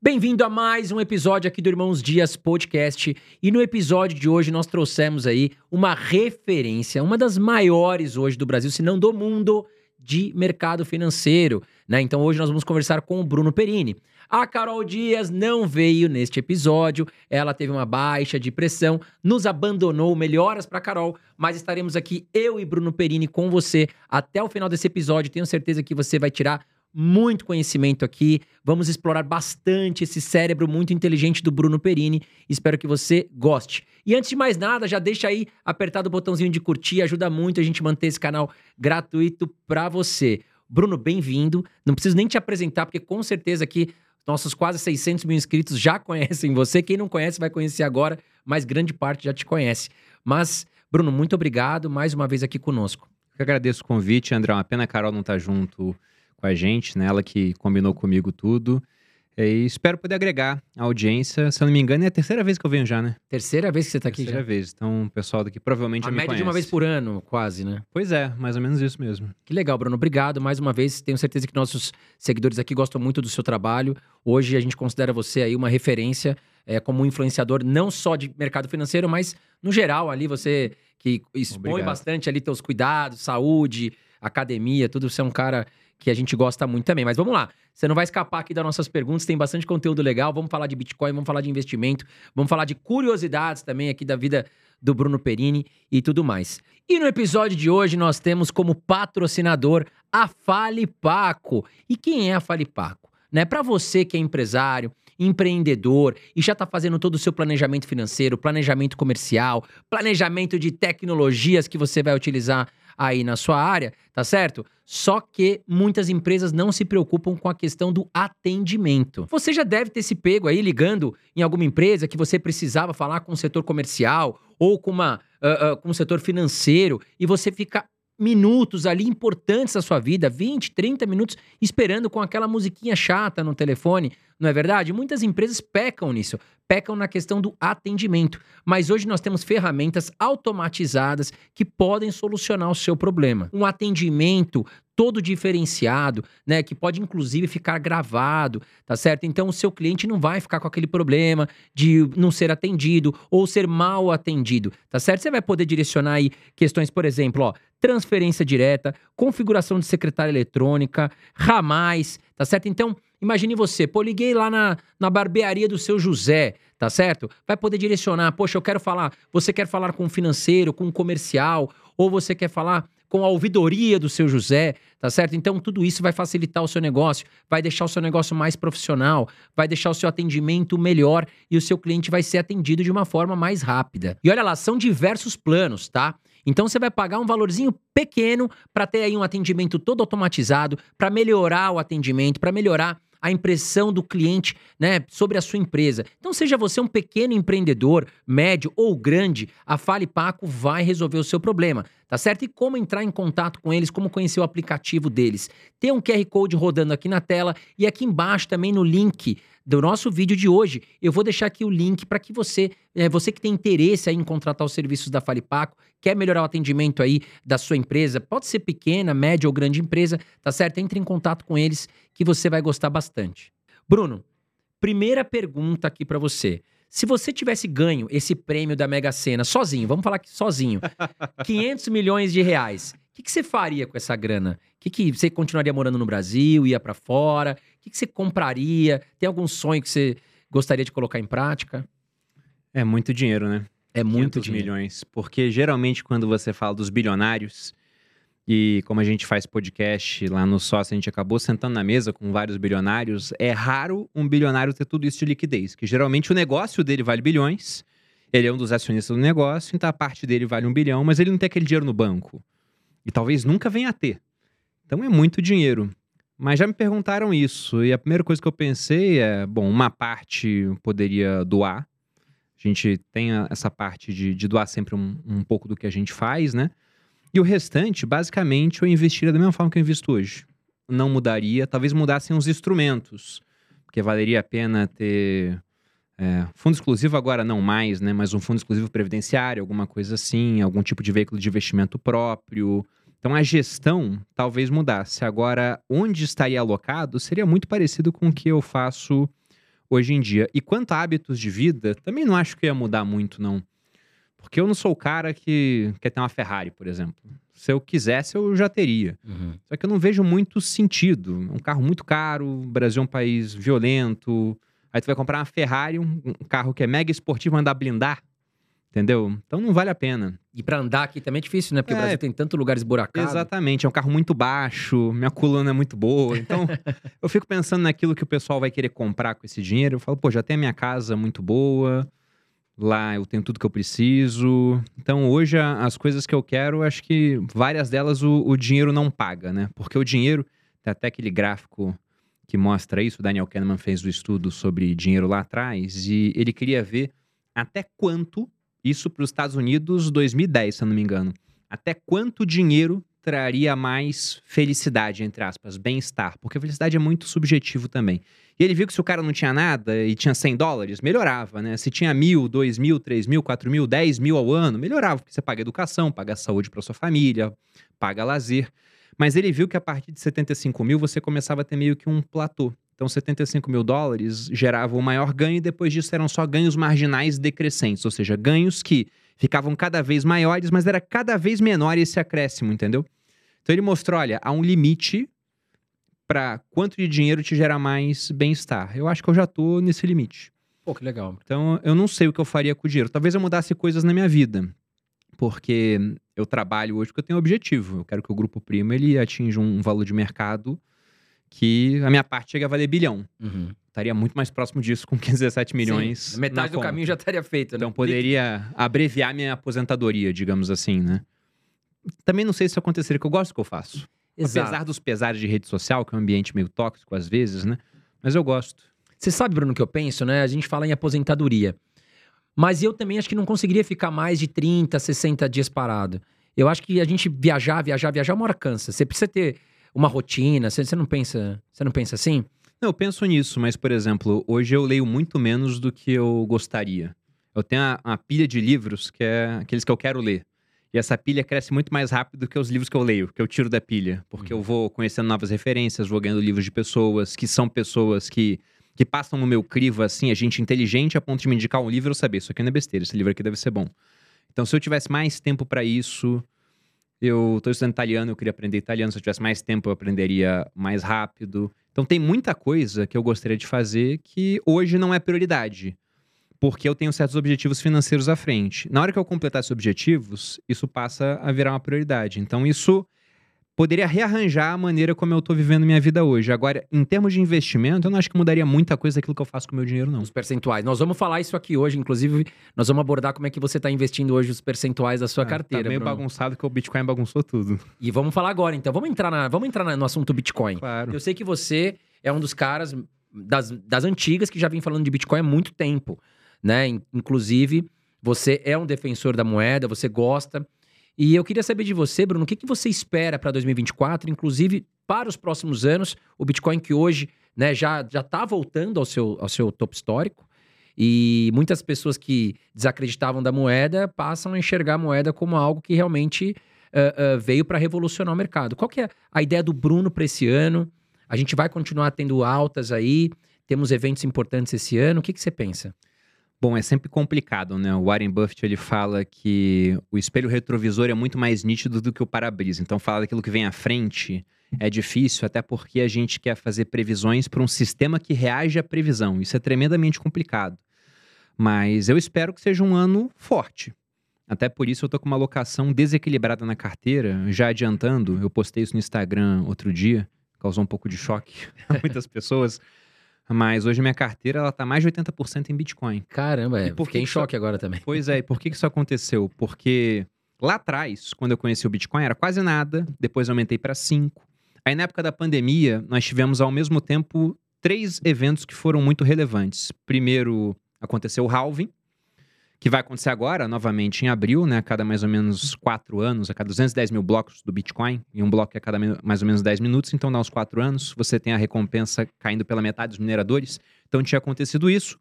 Bem-vindo a mais um episódio aqui do Irmãos Dias Podcast. E no episódio de hoje nós trouxemos aí uma referência, uma das maiores hoje do Brasil, se não do mundo, de mercado financeiro. Né? Então hoje nós vamos conversar com o Bruno Perini. A Carol Dias não veio neste episódio, ela teve uma baixa de pressão, nos abandonou. Melhoras para Carol, mas estaremos aqui eu e Bruno Perini com você até o final desse episódio. Tenho certeza que você vai tirar muito conhecimento aqui. Vamos explorar bastante esse cérebro muito inteligente do Bruno Perini. Espero que você goste. E antes de mais nada, já deixa aí apertado o botãozinho de curtir, ajuda muito a gente manter esse canal gratuito para você. Bruno, bem-vindo. Não preciso nem te apresentar, porque com certeza aqui nossos quase 600 mil inscritos já conhecem você. Quem não conhece vai conhecer agora, mas grande parte já te conhece. Mas, Bruno, muito obrigado mais uma vez aqui conosco. Eu agradeço o convite, André. Uma pena a Carol não estar tá junto com a gente, né? Ela que combinou comigo tudo. E espero poder agregar a audiência. Se eu não me engano, é a terceira vez que eu venho já, né? Terceira vez que você está aqui terceira já? Terceira vez. Então, o pessoal daqui provavelmente a já me média de uma vez por ano, quase, né? Pois é, mais ou menos isso mesmo. Que legal, Bruno. Obrigado mais uma vez. Tenho certeza que nossos seguidores aqui gostam muito do seu trabalho. Hoje a gente considera você aí uma referência é, como influenciador, não só de mercado financeiro, mas no geral ali, você que expõe Obrigado. bastante ali teus cuidados, saúde, academia, tudo. Você é um cara que a gente gosta muito também. Mas vamos lá. Você não vai escapar aqui das nossas perguntas, tem bastante conteúdo legal. Vamos falar de Bitcoin, vamos falar de investimento, vamos falar de curiosidades também aqui da vida do Bruno Perini e tudo mais. E no episódio de hoje nós temos como patrocinador a Fale Paco. E quem é a Fale Paco? Né? Para você que é empresário, empreendedor e já está fazendo todo o seu planejamento financeiro, planejamento comercial, planejamento de tecnologias que você vai utilizar aí na sua área, tá certo? Só que muitas empresas não se preocupam com a questão do atendimento. Você já deve ter se pego aí ligando em alguma empresa que você precisava falar com o setor comercial ou com, uma, uh, uh, com o setor financeiro e você fica minutos ali importantes da sua vida, 20, 30 minutos, esperando com aquela musiquinha chata no telefone, não é verdade? Muitas empresas pecam nisso, pecam na questão do atendimento. Mas hoje nós temos ferramentas automatizadas que podem solucionar o seu problema. Um atendimento todo diferenciado, né, que pode inclusive ficar gravado, tá certo? Então o seu cliente não vai ficar com aquele problema de não ser atendido ou ser mal atendido, tá certo? Você vai poder direcionar aí questões, por exemplo, ó, transferência direta, configuração de secretária eletrônica, ramais, tá certo? Então, imagine você, pô, liguei lá na, na barbearia do seu José, tá certo? Vai poder direcionar, poxa, eu quero falar, você quer falar com um financeiro, com um comercial, ou você quer falar com a ouvidoria do seu José, tá certo? Então tudo isso vai facilitar o seu negócio, vai deixar o seu negócio mais profissional, vai deixar o seu atendimento melhor e o seu cliente vai ser atendido de uma forma mais rápida. E olha lá, são diversos planos, tá? Então você vai pagar um valorzinho pequeno para ter aí um atendimento todo automatizado, para melhorar o atendimento, para melhorar a impressão do cliente né, sobre a sua empresa. Então, seja você um pequeno empreendedor, médio ou grande, a Fale Paco vai resolver o seu problema, tá certo? E como entrar em contato com eles, como conhecer o aplicativo deles. Tem um QR Code rodando aqui na tela e aqui embaixo também no link do nosso vídeo de hoje. Eu vou deixar aqui o link para que você, é, você que tem interesse em contratar os serviços da Falipaco, quer melhorar o atendimento aí da sua empresa, pode ser pequena, média ou grande empresa, tá certo? Entre em contato com eles que você vai gostar bastante. Bruno, primeira pergunta aqui para você. Se você tivesse ganho esse prêmio da Mega Sena sozinho, vamos falar aqui sozinho, 500 milhões de reais, o que, que, você faria com essa grana? Que que você continuaria morando no Brasil, ia para fora? O que, que, você compraria? Tem algum sonho que você gostaria de colocar em prática? É muito dinheiro, né? É muito dinheiro. milhões. Porque geralmente quando você fala dos bilionários, e como a gente faz podcast lá no sócio, a gente acabou sentando na mesa com vários bilionários. É raro um bilionário ter tudo isso de liquidez, que geralmente o negócio dele vale bilhões, ele é um dos acionistas do negócio, então a parte dele vale um bilhão, mas ele não tem aquele dinheiro no banco. E talvez nunca venha a ter. Então é muito dinheiro. Mas já me perguntaram isso, e a primeira coisa que eu pensei é: bom, uma parte poderia doar. A gente tem essa parte de, de doar sempre um, um pouco do que a gente faz, né? E o restante, basicamente, eu investiria da mesma forma que eu invisto hoje. Não mudaria, talvez mudassem os instrumentos, porque valeria a pena ter é, fundo exclusivo agora não mais, né? Mas um fundo exclusivo previdenciário, alguma coisa assim, algum tipo de veículo de investimento próprio. Então a gestão talvez mudasse. Agora, onde estaria alocado seria muito parecido com o que eu faço hoje em dia. E quanto a hábitos de vida, também não acho que ia mudar muito, não. Porque eu não sou o cara que quer ter uma Ferrari, por exemplo. Se eu quisesse, eu já teria. Uhum. Só que eu não vejo muito sentido. É um carro muito caro, o Brasil é um país violento. Aí tu vai comprar uma Ferrari, um, um carro que é mega esportivo, andar blindar. Entendeu? Então não vale a pena. E pra andar aqui também é difícil, né? Porque É. o Brasil tem tanto lugar esburacado. Exatamente, é um carro muito baixo, minha coluna é muito boa. Então, eu fico pensando naquilo que o pessoal vai querer comprar com esse dinheiro. Eu falo, pô, já tem a minha casa muito boa, lá eu tenho tudo que eu preciso. Então, hoje, as coisas que eu quero, acho que várias delas o, o dinheiro não paga, né? Porque o dinheiro, tem até aquele gráfico que mostra isso, o Daniel Kahneman fez o estudo sobre dinheiro lá atrás, e ele queria ver até quanto, isso para os Estados Unidos 2010, se eu não me engano, até quanto dinheiro traria mais felicidade, entre aspas, bem-estar, porque felicidade é muito subjetivo também. E ele viu que se o cara não tinha nada e tinha 100 dólares, melhorava, né? Se tinha mil, dois mil, três mil, quatro mil, dez mil ao ano, melhorava, porque você paga educação, paga saúde para sua família, paga lazer. Mas ele viu que a partir de 75 mil você começava a ter meio que um platô. Então, 75 mil dólares gerava o maior ganho e depois disso eram só ganhos marginais decrescentes, ou seja, ganhos que ficavam cada vez maiores, mas era cada vez menor esse acréscimo, entendeu? Então ele mostrou, olha, há um limite para quanto de dinheiro te gera mais bem-estar. Eu acho que eu já tô nesse limite. Pô, que legal. Então eu não sei o que eu faria com o dinheiro. Talvez eu mudasse coisas na minha vida. Porque eu trabalho hoje porque eu tenho um objetivo. Eu quero que o grupo Primo ele atinja um valor de mercado que a minha parte chegue a valer bilhão. Uhum. Estaria muito mais próximo disso com 17 milhões. Sim, metade do conta. caminho já estaria feito, né? Então poderia abreviar minha aposentadoria, digamos assim, né? Também não sei se isso aconteceria, que eu gosto do que eu faço. Exato. Apesar dos pesares de rede social, que é um ambiente meio tóxico às vezes, né? Mas eu gosto. Você sabe, Bruno, o que eu penso, né? A gente fala em aposentadoria. Mas eu também acho que não conseguiria ficar mais de 30, 60 dias parado. Eu acho que a gente viajar, viajar, viajar, uma hora cansa. Você precisa ter uma rotina. Você, você não pensa, você não pensa assim? Não, eu penso nisso, mas, por exemplo, hoje eu leio muito menos do que eu gostaria. Eu tenho uma, uma pilha de livros que é aqueles que eu quero ler. E essa pilha cresce muito mais rápido do que os livros que eu leio, que eu tiro da pilha. Porque eu vou conhecendo novas referências, vou ganhando livros de pessoas que são pessoas que, que passam no meu crivo, assim, a gente inteligente a ponto de me indicar um livro e eu saber, isso aqui não é besteira, esse livro aqui deve ser bom. Então, se eu tivesse mais tempo para isso, eu estou estudando italiano, eu queria aprender italiano. Se eu tivesse mais tempo, eu aprenderia mais rápido. Então, tem muita coisa que eu gostaria de fazer que hoje não é prioridade. Porque eu tenho certos objetivos financeiros à frente. Na hora que eu completar esses objetivos, isso passa a virar uma prioridade. Então, isso poderia rearranjar a maneira como eu estou vivendo minha vida hoje. Agora, em termos de investimento, eu não acho que mudaria muita coisa daquilo que eu faço com o meu dinheiro, não. Os percentuais. Nós vamos falar isso aqui hoje, inclusive, nós vamos abordar como é que você está investindo hoje os percentuais da sua Ah, carteira. Tá meio Bruno. bagunçado que o Bitcoin bagunçou tudo. E vamos falar agora, então. Vamos entrar, na, vamos entrar no assunto Bitcoin. Claro. Eu sei que você é um dos caras das, das antigas que já vem falando de Bitcoin há muito tempo, né? In- Inclusive, você é um defensor da moeda, você gosta. E eu queria saber de você, Bruno, o que, que você espera para 2024, inclusive para os próximos anos, o Bitcoin que hoje né, já está voltando ao seu, ao seu topo histórico. E muitas pessoas que desacreditavam da moeda passam a enxergar a moeda como algo que realmente ah, ah, veio para revolucionar o mercado. Qual que é a ideia do Bruno para esse ano? A gente vai continuar tendo altas aí, temos eventos importantes esse ano. O que, que você pensa? Bom, é sempre complicado, né? O Warren Buffett ele fala que o espelho retrovisor é muito mais nítido do que o para-brisa. Então, falar daquilo que vem à frente é difícil, até porque a gente quer fazer previsões para um sistema que reage à previsão. Isso é tremendamente complicado. Mas eu espero que seja um ano forte. Até por isso eu tô com uma alocação desequilibrada na carteira, já adiantando. Eu postei isso no Instagram outro dia, causou um pouco de choque a muitas pessoas. Mas hoje minha carteira ela tá mais de 80% em Bitcoin. Caramba, é, E por fiquei que em que choque agora também. Pois é, e por que que isso aconteceu? Porque lá atrás, quando eu conheci o Bitcoin, era quase nada, depois eu aumentei para 5. Aí na época da pandemia, nós tivemos ao mesmo tempo três eventos que foram muito relevantes. Primeiro, aconteceu o halving, que vai acontecer agora, novamente em abril, né? A cada mais ou menos quatro anos, a cada 210 mil blocos do Bitcoin, e um bloco a cada mais ou menos 10 minutos, então dá uns quatro anos, você tem a recompensa caindo pela metade dos mineradores. Então tinha acontecido isso.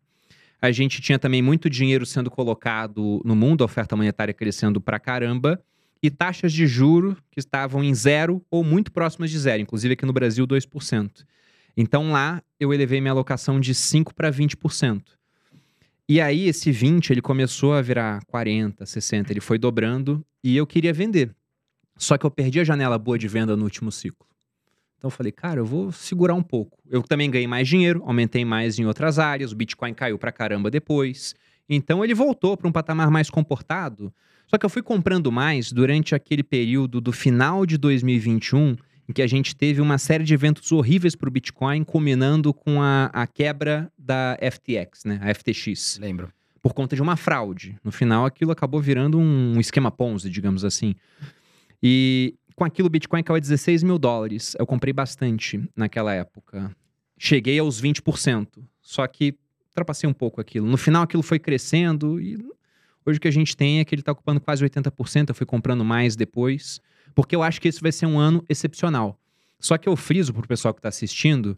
A gente tinha também muito dinheiro sendo colocado no mundo, a oferta monetária crescendo pra caramba, e taxas de juro que estavam em zero ou muito próximas de zero, inclusive aqui no Brasil 2%. Então lá eu elevei minha alocação de 5 para 20%. E aí esse 20 ele começou a virar 40, 60, ele foi dobrando e eu queria vender. Só que eu perdi a janela boa de venda no último ciclo. Então eu falei, cara, eu vou segurar um pouco. Eu também ganhei mais dinheiro, aumentei mais em outras áreas, o Bitcoin caiu pra caramba depois. Então ele voltou para um patamar mais comportado. Só que eu fui comprando mais durante aquele período do final de 2021, em que a gente teve uma série de eventos horríveis para o Bitcoin, culminando com a, a, quebra da FTX, né? A FTX. Lembro. Por conta de uma fraude. No final, aquilo acabou virando um esquema Ponzi, digamos assim. E com aquilo, o Bitcoin caiu a 16 mil dólares. Eu comprei bastante naquela época. Cheguei aos 20%. Só que ultrapassei um pouco aquilo. No final, aquilo foi crescendo e hoje o que a gente tem é que ele está ocupando quase 80%. Eu fui comprando mais depois, porque eu acho que esse vai ser um ano excepcional. Só que eu friso para o pessoal que está assistindo,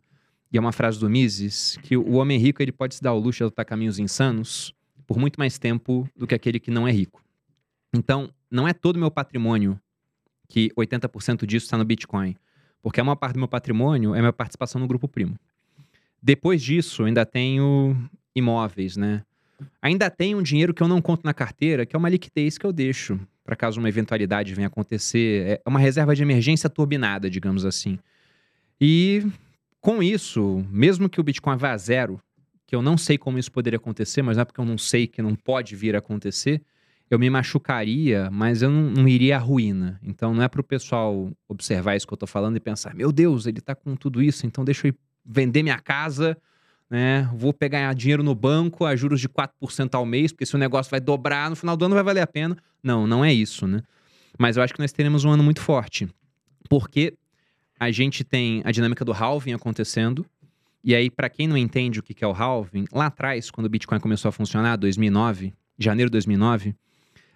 e é uma frase do Mises, que o homem rico ele pode se dar o luxo de adotar caminhos insanos por muito mais tempo do que aquele que não é rico. Então, não é todo o meu patrimônio que 80% disso está no Bitcoin. Porque a maior parte do meu patrimônio é minha participação no Grupo Primo. Depois disso, ainda tenho imóveis, né? Ainda tenho um dinheiro que eu não conto na carteira, que é uma liquidez que eu deixo para caso uma eventualidade venha acontecer. É uma reserva de emergência turbinada, digamos assim. E com isso, mesmo que o Bitcoin vá a zero, que eu não sei como isso poderia acontecer, mas não é porque eu não sei que não pode vir a acontecer, eu me machucaria, mas eu não, não iria à ruína. Então não é para o pessoal observar isso que eu estou falando e pensar, meu Deus, ele está com tudo isso, então deixa eu vender minha casa, né? Vou pegar dinheiro no banco a juros de 4% ao mês, porque se o negócio vai dobrar, no final do ano vai valer a pena. Não, não é isso, né? Mas eu acho que nós teremos um ano muito forte. Porque a gente tem a dinâmica do halving acontecendo. E aí, para quem não entende o que é o halving, lá atrás, quando o Bitcoin começou a funcionar, 2009, janeiro de 2009,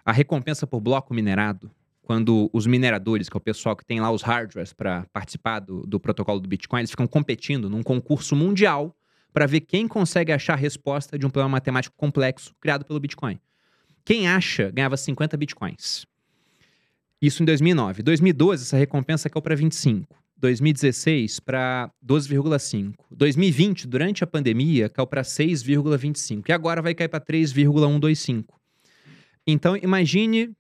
a recompensa por bloco minerado, quando os mineradores, que é o pessoal que tem lá os hardwares para participar do, do protocolo do Bitcoin, eles ficam competindo num concurso mundial para ver quem consegue achar a resposta de um problema matemático complexo criado pelo Bitcoin. Quem acha ganhava 50 Bitcoins. Isso em 2009. 2012, essa recompensa caiu para 25. 2016 para 12,5. 2020, durante a pandemia, caiu para 6,25. E agora vai cair para 3,125. Então, imagine,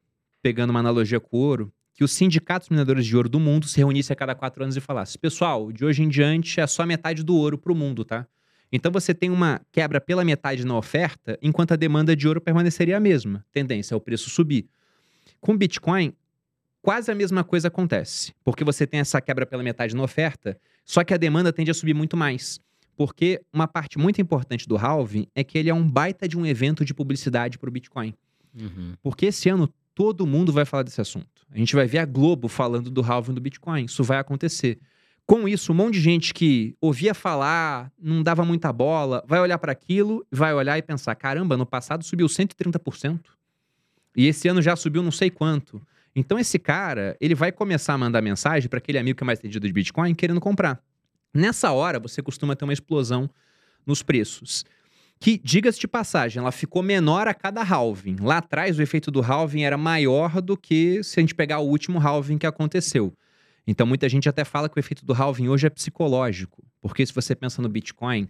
pegando uma analogia com o ouro, que os sindicatos mineradores de ouro do mundo se reunissem a cada quatro anos e falassem: pessoal, de hoje em diante é só metade do ouro para o mundo, tá? Então você tem uma quebra pela metade na oferta, enquanto a demanda de ouro permaneceria a mesma. Tendência é o preço subir. Com Bitcoin, quase a mesma coisa acontece, porque você tem essa quebra pela metade na oferta, só que a demanda tende a subir muito mais. Porque uma parte muito importante do halving é que ele é um baita de um evento de publicidade para o Bitcoin. Uhum. Porque esse ano todo mundo vai falar desse assunto. A gente vai ver a Globo falando do halving do Bitcoin. Isso vai acontecer. Com isso, um monte de gente que ouvia falar, não dava muita bola, vai olhar para aquilo, vai olhar e pensar: caramba, no passado subiu 130%. E esse ano já subiu não sei quanto. Então esse cara, ele vai começar a mandar mensagem para aquele amigo que é mais entendido de Bitcoin querendo comprar. Nessa hora, você costuma ter uma explosão nos preços que, diga-se de passagem, ela ficou menor a cada halving. Lá atrás, o efeito do halving era maior do que se a gente pegar o último halving que aconteceu. Então, muita gente até fala que o efeito do halving hoje é psicológico, porque se você pensa no Bitcoin,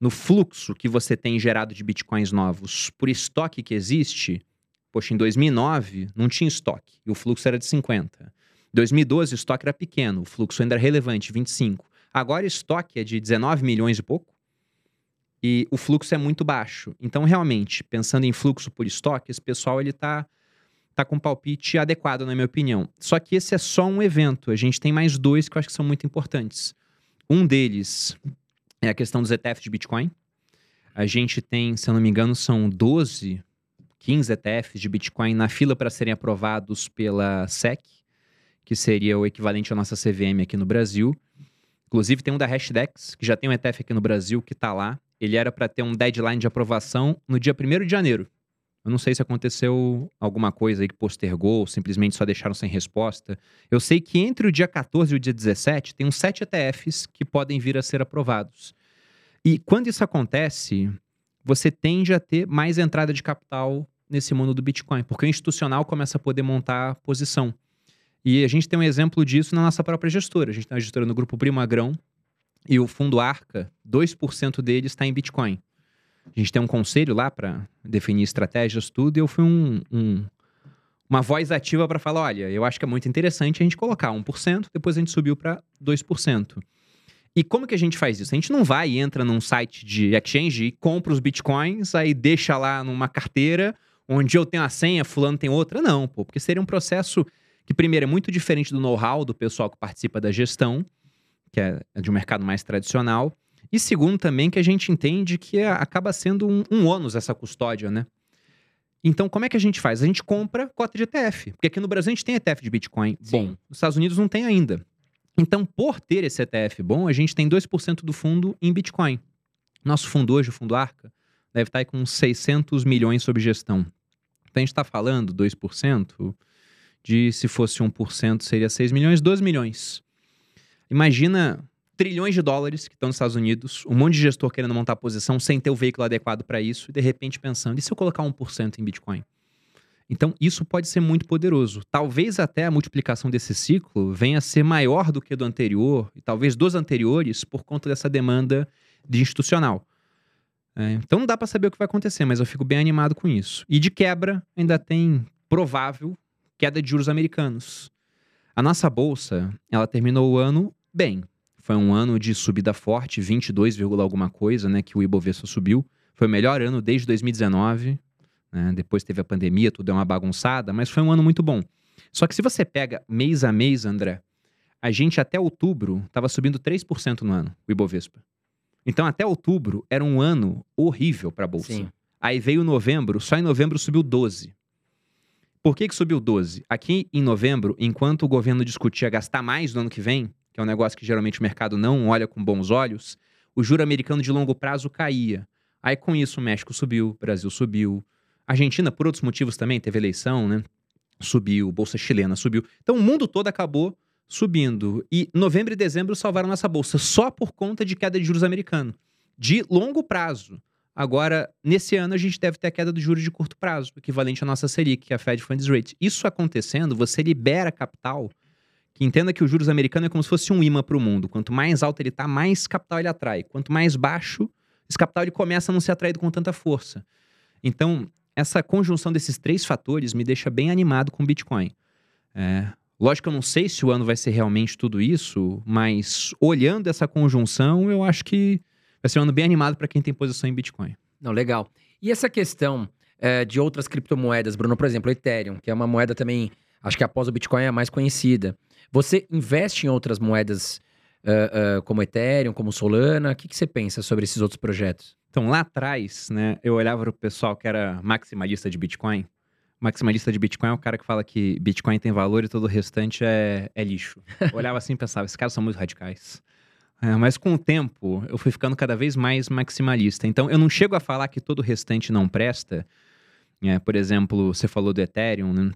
no fluxo que você tem gerado de Bitcoins novos por estoque que existe, poxa, em 2009 não tinha estoque e o fluxo era de 50. Em 2012 o estoque era pequeno, o fluxo ainda era relevante, 25. Agora o estoque é de 19 milhões e pouco e o fluxo é muito baixo. Então, realmente, pensando em fluxo por estoque, esse pessoal ele tá, tá com um palpite adequado, na minha opinião. Só que esse é só um evento. A gente tem mais dois que eu acho que são muito importantes. Um deles é a questão dos ETFs de Bitcoin. A gente tem, se eu não me engano, são 12, 15 ETFs de Bitcoin na fila para serem aprovados pela SEC, que seria o equivalente à nossa CVM aqui no Brasil. Inclusive, tem um da Hashdex, que já tem um ETF aqui no Brasil, que está lá ele era para ter um deadline de aprovação no dia 1 de janeiro. Eu não sei se aconteceu alguma coisa aí que postergou, ou simplesmente só deixaram sem resposta. Eu sei que entre o dia 14 e o dia 17 tem uns sete ETFs que podem vir a ser aprovados. E quando isso acontece, você tende a ter mais entrada de capital nesse mundo do Bitcoin, porque o institucional começa a poder montar posição. E a gente tem um exemplo disso na nossa própria gestora. A gente tem uma gestora no grupo Primagrão, E o fundo Arca, 2% dele está em Bitcoin. A gente tem um conselho lá para definir estratégias, tudo, e eu fui um, um uma voz ativa para falar: olha, eu acho que é muito interessante a gente colocar 1%, depois a gente subiu para 2%. E como que a gente faz isso? A gente não vai e entra num site de exchange e compra os bitcoins, aí deixa lá numa carteira, onde eu tenho a senha, fulano tem outra. Não, pô, porque seria um processo que, primeiro, é muito diferente do know-how do pessoal que participa da gestão, que é de um mercado mais tradicional. E segundo, também, que a gente entende que é, acaba sendo um, um ônus essa custódia, né? Então, como é que a gente faz? A gente compra cota de ETF. Porque aqui no Brasil a gente tem ETF de Bitcoin Sim. bom. Nos Estados Unidos não tem ainda. Então, por ter esse ETF bom, a gente tem 2% do fundo em Bitcoin. Nosso fundo hoje, o fundo Arca, deve estar com 600 milhões sob gestão. Então, a gente está falando 2% de, se fosse 1%, seria 6 milhões, 12 milhões. Imagina trilhões de dólares que estão nos Estados Unidos, um monte de gestor querendo montar posição sem ter o veículo adequado para isso, e de repente pensando, e se eu colocar 1% em Bitcoin? Então, isso pode ser muito poderoso. Talvez até a multiplicação desse ciclo venha a ser maior do que do anterior, e talvez dos anteriores, por conta dessa demanda de institucional. É, então, não dá para saber o que vai acontecer, mas eu fico bem animado com isso. E de quebra, ainda tem provável queda de juros americanos. A nossa bolsa, ela terminou o ano bem. Foi um ano de subida forte, 22, alguma coisa, né, que o Ibovespa subiu. Foi o melhor ano desde 2019. Né? Depois teve a pandemia, tudo é uma bagunçada, mas foi um ano muito bom. Só que se você pega mês a mês, André, a gente até outubro estava subindo 3% no ano, o Ibovespa. Então, até outubro era um ano horrível para a Bolsa. Sim. Aí veio novembro, só em novembro subiu 12. Por que, que subiu 12? Aqui em novembro, enquanto o governo discutia gastar mais no ano que vem, que é um negócio que geralmente o mercado não olha com bons olhos, o juro americano de longo prazo caía. Aí com isso o México subiu, o Brasil subiu. A Argentina, por outros motivos também, teve eleição, né? Subiu, Bolsa Chilena subiu. Então o mundo todo acabou subindo. E novembro e dezembro salvaram nossa bolsa só por conta de queda de juros americano. De longo prazo. Agora, nesse ano, a gente deve ter a queda do juros de curto prazo, equivalente à nossa Selic, que é a Fed Funds Rate. Isso acontecendo, você libera capital que entenda que os juros americanos é como se fosse um imã para o mundo. Quanto mais alto ele está, mais capital ele atrai. Quanto mais baixo, esse capital ele começa a não ser atraído com tanta força. Então, essa conjunção desses três fatores me deixa bem animado com o Bitcoin. É, lógico que eu não sei se o ano vai ser realmente tudo isso, mas olhando essa conjunção, eu acho que vai ser um ano bem animado para quem tem posição em Bitcoin. Não, legal. E essa questão é, de outras criptomoedas, Bruno, por exemplo, o Ethereum, que é uma moeda também, acho que após o Bitcoin é a mais conhecida. Você investe em outras moedas uh, uh, como Ethereum, como Solana? O que, que você pensa sobre esses outros projetos? Então, lá atrás, né, eu olhava para o pessoal que era maximalista de Bitcoin. Maximalista de Bitcoin é o cara que fala que Bitcoin tem valor e todo o restante é, é lixo. Eu olhava assim e pensava, esses caras são muito radicais. É, mas com o tempo, eu fui ficando cada vez mais maximalista. Então, eu não chego a falar que todo o restante não presta. É, por exemplo, você falou do Ethereum, né?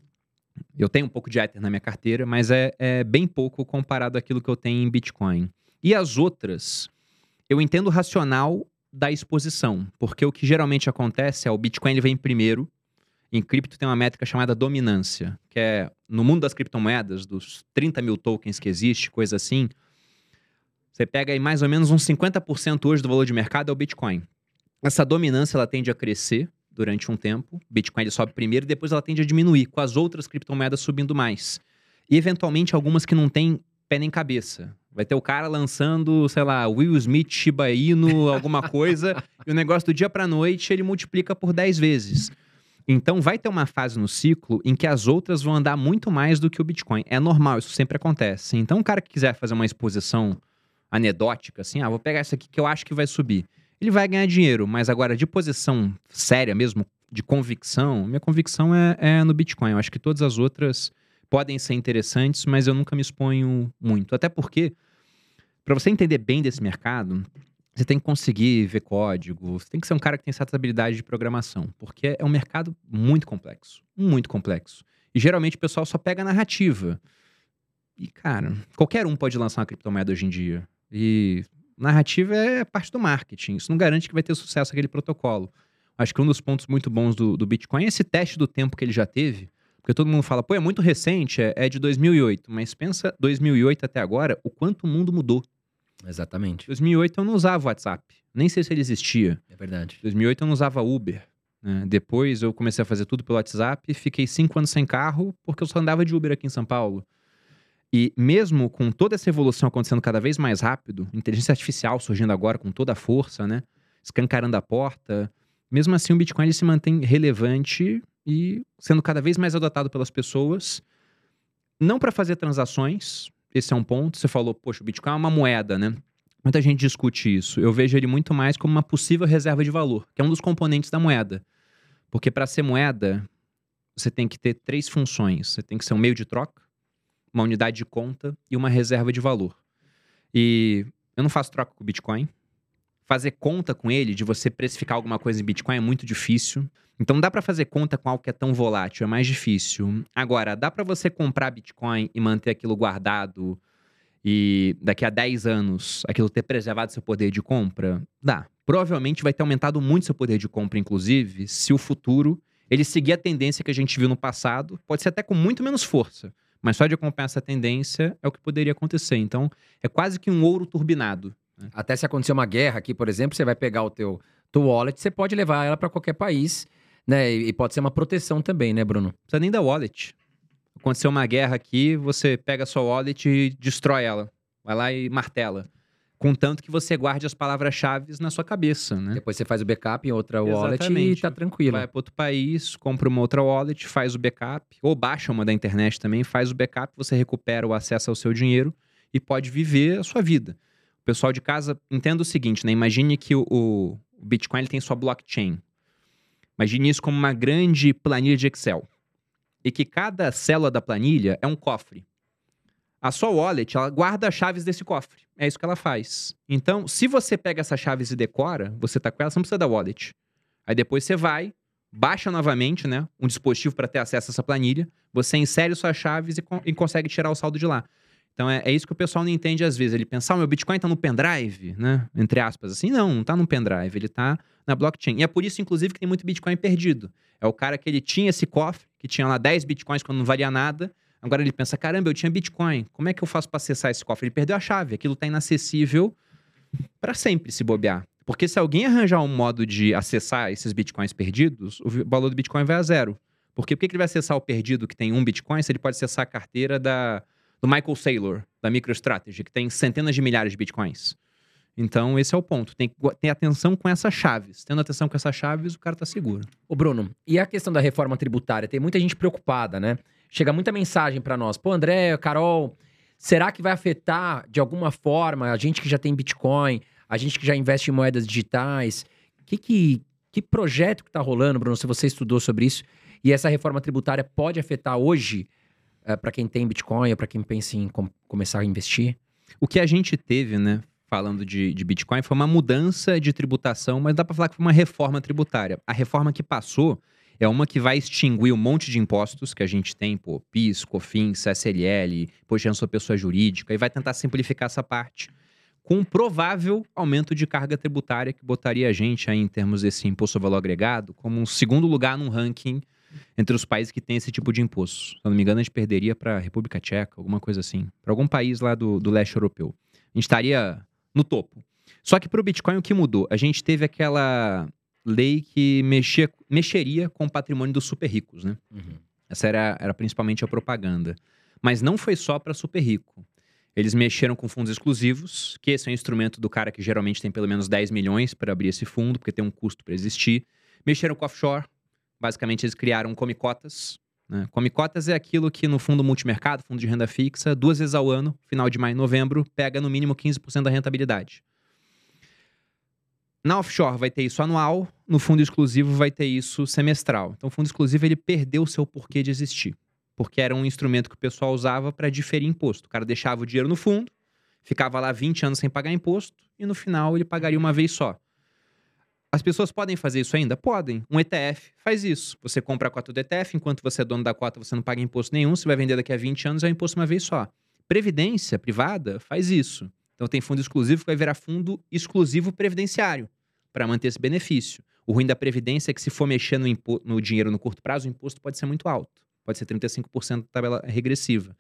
Eu tenho um pouco de Ether na minha carteira, mas é, é bem pouco comparado àquilo que eu tenho em Bitcoin. E as outras, eu entendo o racional da exposição, porque o que geralmente acontece é o Bitcoin ele vem primeiro. Em cripto tem uma métrica chamada dominância, que é no mundo das criptomoedas, dos 30 mil tokens que existe, coisa assim, você pega aí mais ou menos uns 50% hoje do valor de mercado é o Bitcoin. Essa dominância ela tende a crescer durante um tempo. Bitcoin ele sobe primeiro e depois ela tende a diminuir, com as outras criptomoedas subindo mais. E eventualmente algumas que não têm pé nem cabeça. Vai ter o cara lançando, sei lá, Will Smith, Shiba Inu, alguma coisa, e o negócio do dia para noite ele multiplica por 10 vezes. Então vai ter uma fase no ciclo em que as outras vão andar muito mais do que o Bitcoin. É normal, isso sempre acontece. Então, o cara que quiser fazer uma exposição anedótica, assim, ah, vou pegar essa aqui que eu acho que vai subir ele vai ganhar dinheiro. Mas agora, de posição séria mesmo, de convicção, minha convicção é, é no Bitcoin. Eu acho que todas as outras podem ser interessantes, mas eu nunca me exponho muito. Até porque, para você entender bem desse mercado, você tem que conseguir ver código, você tem que ser um cara que tem certa habilidade de programação, porque é um mercado muito complexo, muito complexo. E geralmente o pessoal só pega a narrativa. E, cara, qualquer um pode lançar uma criptomoeda hoje em dia. E narrativa é parte do marketing. Isso não garante que vai ter sucesso aquele protocolo. Acho que um dos pontos muito bons do, do Bitcoin é esse teste do tempo que ele já teve. Porque todo mundo fala, pô, é muito recente, é, é de 2008. Mas pensa 2008 até agora, o quanto o mundo mudou. Exatamente. 2008 eu não usava o WhatsApp. Nem sei se ele existia. É verdade. 2008 eu não usava Uber. né? Depois eu comecei a fazer tudo pelo WhatsApp. Fiquei cinco anos sem carro porque eu só andava de Uber aqui em São Paulo. E mesmo com toda essa evolução acontecendo cada vez mais rápido, inteligência artificial surgindo agora com toda a força, né? Escancarando a porta. Mesmo assim, o Bitcoin ele se mantém relevante e sendo cada vez mais adotado pelas pessoas. Não para fazer transações, esse é um ponto. Você falou, poxa, o Bitcoin é uma moeda, né? Muita gente discute isso. Eu vejo ele muito mais como uma possível reserva de valor, que é um dos componentes da moeda. Porque para ser moeda, você tem que ter três funções. Você tem que ser um meio de troca, uma unidade de conta e uma reserva de valor. E eu não faço troca com Bitcoin. Fazer conta com ele, de você precificar alguma coisa em Bitcoin, é muito difícil. Então dá para fazer conta com algo que é tão volátil, é mais difícil. Agora, dá para você comprar Bitcoin e manter aquilo guardado e daqui a 10 anos aquilo ter preservado seu poder de compra? Dá. Provavelmente vai ter aumentado muito seu poder de compra, inclusive, se o futuro ele seguir a tendência que a gente viu no passado, pode ser até com muito menos força. Mas só de acompanhar essa tendência é o que poderia acontecer. Então, é quase que um ouro turbinado. Até se acontecer uma guerra aqui, por exemplo, você vai pegar o teu, teu wallet, você pode levar ela para qualquer país, né? E, e pode ser uma proteção também, né, Bruno? Não precisa nem da wallet. Aconteceu uma guerra aqui, você pega a sua wallet e destrói ela. Vai lá e martela. Contanto que você guarde as palavras-chave na sua cabeça, né? Depois você faz o backup em outra wallet e Exatamente. tá tranquilo. Vai para outro país, compra uma outra wallet, faz o backup, ou baixa uma da internet também, faz o backup, você recupera o acesso ao seu dinheiro e pode viver a sua vida. O pessoal de casa entenda o seguinte, né? Imagine que o, o Bitcoin ele tem sua blockchain. Imagine isso como uma grande planilha de Excel. E que cada célula da planilha é um cofre. A sua wallet, ela guarda as chaves desse cofre. É isso que ela faz. Então, se você pega essas chaves e decora, você tá com elas, você não precisa da wallet. Aí depois você vai, baixa novamente, né, um dispositivo para ter acesso a essa planilha, você insere suas chaves e, e consegue tirar o saldo de lá. Então é, é isso que o pessoal não entende às vezes. Ele pensa, ah, meu Bitcoin tá no pendrive, né? Entre aspas, assim. Não, não tá no pendrive, ele tá na blockchain. E é por isso, inclusive, que tem muito Bitcoin perdido. É o cara que ele tinha esse cofre, que tinha lá 10 Bitcoins quando não valia nada. Agora ele pensa, caramba, eu tinha Bitcoin. Como é que eu faço para acessar esse cofre? Ele perdeu a chave. Aquilo tá inacessível para sempre se bobear. Porque se alguém arranjar um modo de acessar esses bitcoins perdidos, o valor do bitcoin vai a zero. Porque por que ele vai acessar o perdido que tem um bitcoin se ele pode acessar a carteira da, do Michael Saylor, da MicroStrategy, que tem centenas de milhares de bitcoins? Então, esse é o ponto. Tem que ter atenção com essas chaves. Tendo atenção com essas chaves, o cara tá seguro. Ô, Bruno, e a questão da reforma tributária? Tem muita gente preocupada, né? Chega muita mensagem para nós. Pô, André, Carol, será que vai afetar de alguma forma a gente que já tem Bitcoin, a gente que já investe em moedas digitais? Que, que, que projeto que tá rolando, Bruno, se você estudou sobre isso? E essa reforma tributária pode afetar hoje para quem tem Bitcoin para quem pensa em com- começar a investir? O que a gente teve, né, falando de, de Bitcoin, foi uma mudança de tributação, mas dá para falar que foi uma reforma tributária. A reforma que passou é uma que vai extinguir um monte de impostos que a gente tem, pô, PIS, COFINS, SLL, imposto sobre pessoa jurídica, e vai tentar simplificar essa parte com um provável aumento de carga tributária que botaria a gente aí em termos desse imposto sobre valor agregado como um segundo lugar num ranking entre os países que têm esse tipo de imposto. Se eu não me engano, a gente perderia para a República Tcheca, alguma coisa assim, para algum país lá do, do leste europeu. A gente estaria no topo. Só que para o Bitcoin, o que mudou? A gente teve aquela lei que mexia, mexeria com o patrimônio dos super ricos, né? Essa era, era principalmente a propaganda. Mas não foi só para super rico. Eles mexeram com fundos exclusivos, que esse é um instrumento do cara que geralmente tem pelo menos 10 milhões para abrir esse fundo, porque tem um custo para existir. Mexeram com offshore. Basicamente, eles criaram comicotas. Né? Comicotas é aquilo que no fundo multimercado, fundo de renda fixa, duas vezes ao ano, final de maio e novembro, pega no mínimo 15% da rentabilidade. Na offshore vai ter isso anual, no fundo exclusivo vai ter isso semestral. Então, o fundo exclusivo ele perdeu o seu porquê de existir, porque era um instrumento que o pessoal usava para diferir imposto. O cara deixava o dinheiro no fundo, ficava lá 20 anos sem pagar imposto e no final ele pagaria uma vez só. As pessoas podem fazer isso ainda? Podem. Um ETF faz isso. Você compra a cota do ETF, enquanto você é dono da cota, você não paga imposto nenhum. Você vai vender daqui a 20 anos, é o imposto uma vez só. Previdência privada faz isso. Então tem fundo exclusivo que vai virar fundo exclusivo previdenciário para manter esse benefício. O ruim da previdência é que se for mexer no, no dinheiro no curto prazo, o imposto pode ser muito alto. Pode ser 35% da tabela regressiva.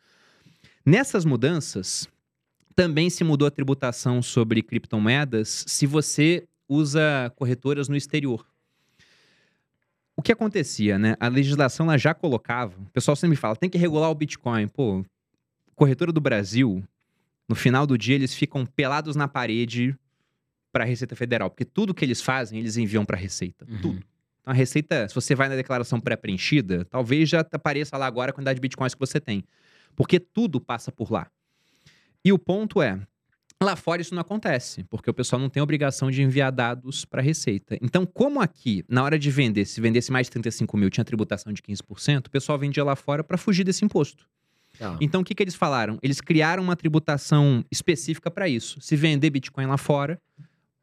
Nessas mudanças, Também se mudou a tributação sobre criptomoedas se você usa corretoras no exterior. O que acontecia, né? A legislação ela já colocava, o pessoal sempre fala, tem que regular o Bitcoin. Pô, corretora do Brasil, no final do dia eles ficam pelados na parede para a Receita Federal, porque tudo que eles fazem, eles enviam para a Receita, Uhum. tudo. Então a Receita, se você vai na declaração pré-preenchida, talvez já apareça lá agora a quantidade de bitcoins que você tem, porque tudo passa por lá. E o ponto é, lá fora isso não acontece, porque o pessoal não tem obrigação de enviar dados para a Receita. Então, como aqui, na hora de vender, se vendesse mais de 35 mil, tinha tributação de 15%, o pessoal vendia lá fora para fugir desse imposto. Tá. Então, o que, que eles falaram? Eles criaram uma tributação específica para isso. Se vender Bitcoin lá fora,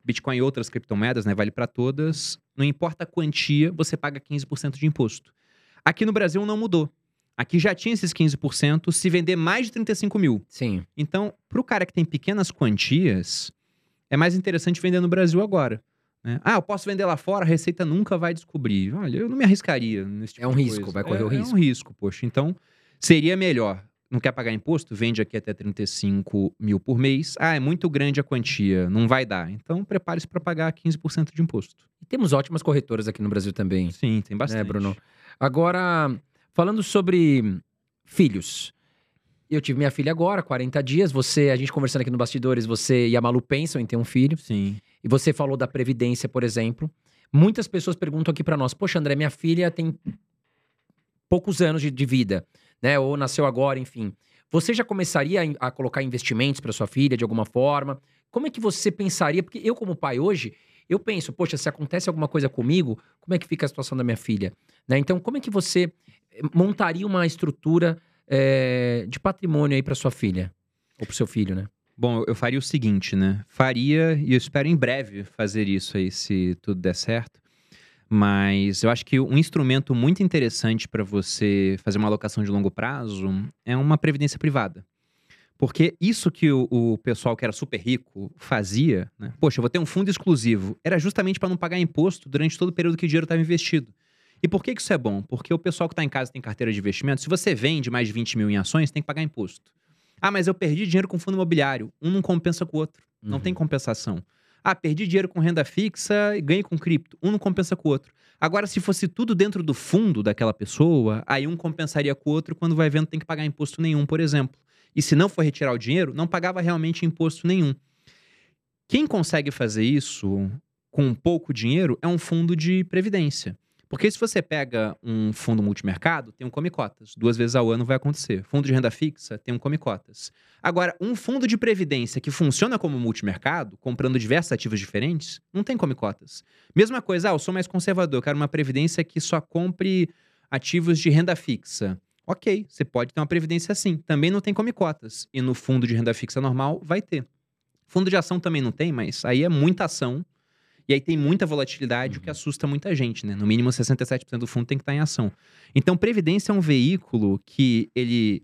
Bitcoin e outras criptomoedas, né, vale para todas, não importa a quantia, você paga 15% de imposto. Aqui no Brasil não mudou. Aqui já tinha esses 15% se vender mais de 35 mil. Sim. Então, para o cara que tem pequenas quantias, é mais interessante vender no Brasil agora. né? Ah, eu posso vender lá fora, a Receita nunca vai descobrir. Olha, eu não me arriscaria nesse tipo É um de risco, vai correr é, o É risco. um risco, poxa. Então, seria melhor. Não quer pagar imposto? Vende aqui até 35 mil por mês. Ah, é muito grande a quantia, não vai dar. Então, prepare-se para pagar 15% de imposto. E temos ótimas corretoras aqui no Brasil também. Sim, tem bastante. né, Bruno? Agora, falando sobre filhos. Eu tive minha filha agora, 40 dias. Você, a gente conversando aqui no bastidores, você e a Malu pensam em ter um filho. Sim. E você falou da previdência, por exemplo. Muitas pessoas perguntam aqui pra nós: "Poxa, André, minha filha tem poucos anos de, de vida, né? Ou nasceu agora, enfim. Você já começaria a colocar investimentos pra sua filha de alguma forma? Como é que você pensaria? Porque eu, como pai hoje, eu penso, poxa, se acontece alguma coisa comigo, como é que fica a situação da minha filha? Né? Então, como é que você eh, montaria uma estrutura eh, de patrimônio aí pra sua filha? Ou pro seu filho, né? Bom, eu faria o seguinte, né? Faria, e eu espero em breve fazer isso aí, se tudo der certo. Mas eu acho que um instrumento muito interessante para você fazer uma alocação de longo prazo é uma previdência privada. Porque isso que o, o pessoal que era super rico fazia, né? Poxa, eu vou ter um fundo exclusivo. Era justamente para não pagar imposto durante todo o período que o dinheiro estava investido. E por que, que isso é bom? Porque o pessoal que está em casa tem carteira de investimento. Se você vende mais de 20 mil em ações, tem que pagar imposto. Ah, mas eu perdi dinheiro com fundo imobiliário. Um não compensa com o outro. Não Uhum. tem compensação. Ah, perdi dinheiro com renda fixa e ganhei com cripto. Um não compensa com o outro. Agora, se fosse tudo dentro do fundo daquela pessoa, aí um compensaria com o outro quando vai vendo tem que pagar imposto nenhum, por exemplo. E se não for retirar o dinheiro, não pagava realmente imposto nenhum. Quem consegue fazer isso com pouco dinheiro é um fundo de previdência. Porque se você pega um fundo multimercado, tem um come cotas. Duas vezes ao ano vai acontecer. Fundo de renda fixa tem um come cotas. Agora, um fundo de previdência que funciona como multimercado, comprando diversos ativos diferentes, não tem come cotas. Mesma coisa, ah, eu sou mais conservador, quero uma previdência que só compre ativos de renda fixa. Ok, você pode ter uma previdência assim. Também não tem come cotas. E no fundo de renda fixa normal, vai ter. Fundo de ação também não tem, mas aí é muita ação. E aí tem muita volatilidade, o que Uhum. assusta muita gente, né? No mínimo 67% do fundo tem que estar em ação. Então, previdência é um veículo que ele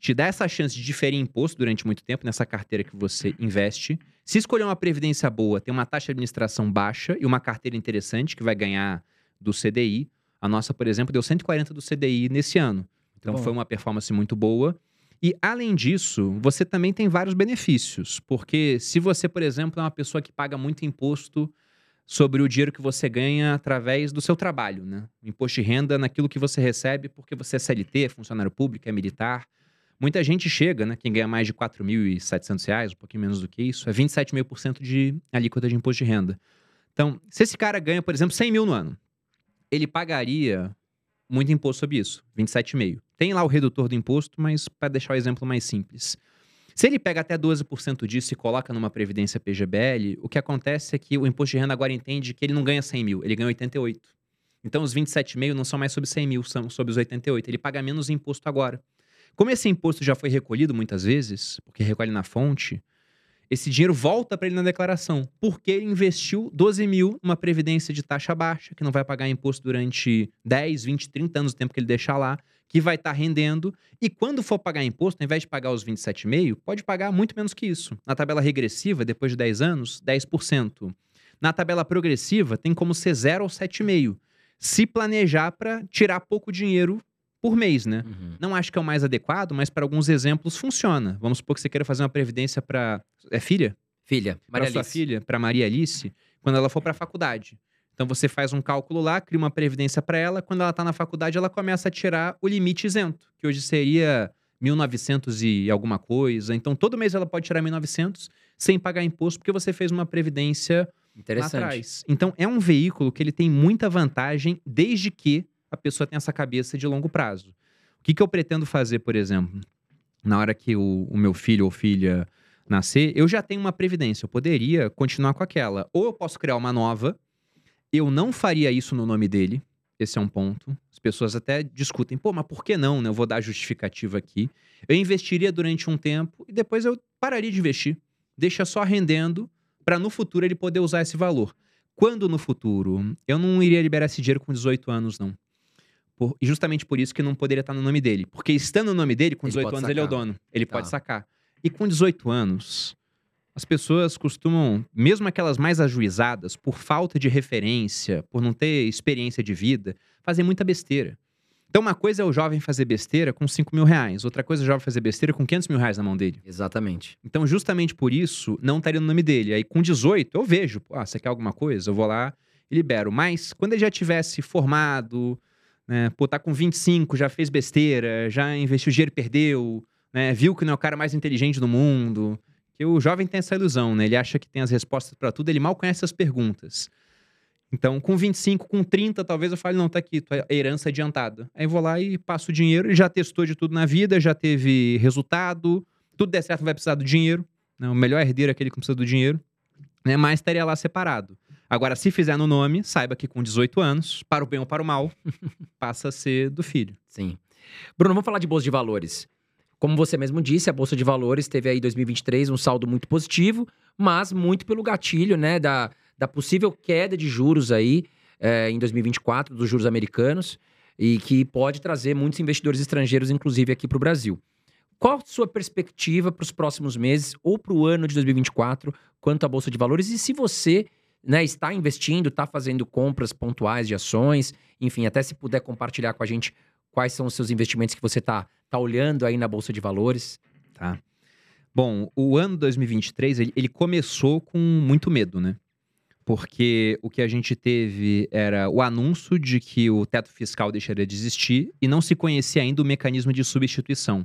te dá essa chance de diferir imposto durante muito tempo nessa carteira que você investe. Se escolher uma previdência boa, tem uma taxa de administração baixa e uma carteira interessante que vai ganhar do CDI. A nossa, por exemplo, deu 140 do CDI nesse ano. Então bom. foi uma performance muito boa. E além disso, você também tem vários benefícios, porque se você, por exemplo, é uma pessoa que paga muito imposto sobre o dinheiro que você ganha através do seu trabalho, né? Imposto de renda naquilo que você recebe porque você é CLT, é funcionário público, é militar. Muita gente chega, né? Quem ganha mais de 4.700 reais, um pouquinho menos do que isso, é 27,5% de alíquota de imposto de renda. Então, se esse cara ganha, por exemplo, 100 mil no ano, ele pagaria muito imposto sobre isso, 27,5%. Tem lá o redutor do imposto, mas para deixar o exemplo mais simples. Se ele pega até 12% disso e coloca numa previdência PGBL, o que acontece é que o imposto de renda agora entende que ele não ganha 100 mil, ele ganha 88. Então os 27,5 não são mais sobre 100 mil, são sobre os 88. Ele paga menos imposto agora. Como esse imposto já foi recolhido muitas vezes, porque recolhe na fonte, esse dinheiro volta para ele na declaração, porque ele investiu 12 mil numa previdência de taxa baixa, que não vai pagar imposto durante 10, 20, 30 anos do tempo que ele deixar lá, que vai estar rendendo. E quando for pagar imposto, ao invés de pagar os 27,5, pode pagar muito menos que isso. Na tabela regressiva, depois de 10 anos, 10%. Na tabela progressiva, tem como ser 0 ou 7,5. Se planejar para tirar pouco dinheiro por mês, né? Uhum. Não acho que é o mais adequado, mas para alguns exemplos funciona. Vamos supor que você queira fazer uma previdência para é filha? Filha, Para sua filha, para Maria Alice, quando ela for para a faculdade. Então você faz um cálculo lá, cria uma previdência para ela, quando ela está na faculdade, ela começa a tirar o limite isento, que hoje seria 1900 e alguma coisa. Então todo mês ela pode tirar 1900 sem pagar imposto, porque você fez uma previdência lá Interessante. atrás. Então é um veículo que ele tem muita vantagem desde que a pessoa tenha essa cabeça de longo prazo. O que, que eu pretendo fazer, por exemplo, na hora que o, o meu filho ou filha nascer, eu já tenho uma previdência, eu poderia continuar com aquela. Ou eu posso criar uma nova, eu não faria isso no nome dele, esse é um ponto. As pessoas até discutem, pô, mas por que não, né? Eu vou dar justificativa aqui. Eu investiria durante um tempo e depois eu pararia de investir. Deixa só rendendo para no futuro ele poder usar esse valor. Quando no futuro? Eu não iria liberar esse dinheiro com 18 anos, não. Por- e justamente por isso que não poderia estar no nome dele. Porque estando no nome dele, com Ele 18 pode anos ele é o sacar. dono. Ele Tá. pode sacar. E com 18 anos, as pessoas costumam, mesmo aquelas mais ajuizadas, por falta de referência, por não ter experiência de vida, fazer muita besteira. Então, uma coisa é o jovem fazer besteira com 5 mil reais, outra coisa é o jovem fazer besteira com 500 mil reais na mão dele. Exatamente. Então, justamente por isso, não estaria no nome dele. Aí, com 18, eu vejo, ah, você quer alguma coisa? Eu vou lá e libero. Mas, quando ele já tivesse formado, né, pô, tá com 25, já fez besteira, já investiu dinheiro e perdeu, né, viu que não é o cara mais inteligente do mundo. Que o jovem tem essa ilusão, né? Ele acha que tem as respostas pra tudo, ele mal conhece as perguntas. Então, com 25, com 30, talvez eu fale, não, tá aqui, tua herança adiantada. Aí eu vou lá e passo o dinheiro, ele já testou de tudo na vida, já teve resultado, tudo der certo vai precisar do dinheiro, né? O melhor herdeiro é aquele que precisa do dinheiro, né? Mas estaria lá separado. Agora, se fizer no nome, saiba que com 18 anos, para o bem ou para o mal, passa a ser do filho. Sim. Bruno, vamos falar de bolsa de valores. Como você mesmo disse, a bolsa de valores teve aí em 2023 um saldo muito positivo, mas muito pelo gatilho, né, da, da possível queda de juros aí é, em 2024 dos juros americanos e que pode trazer muitos investidores estrangeiros, inclusive aqui para o Brasil. Qual a sua perspectiva para os próximos meses ou para o ano de 2024 quanto à bolsa de valores e se você né, está investindo, está fazendo compras pontuais de ações, enfim, até se puder compartilhar com a gente quais são os seus investimentos que você está tá olhando aí na bolsa de valores. Tá? Bom, o ano 2023, ele, ele começou com muito medo, né? Porque o que a gente teve era o anúncio de que o teto fiscal deixaria de existir e não se conhecia ainda o mecanismo de substituição.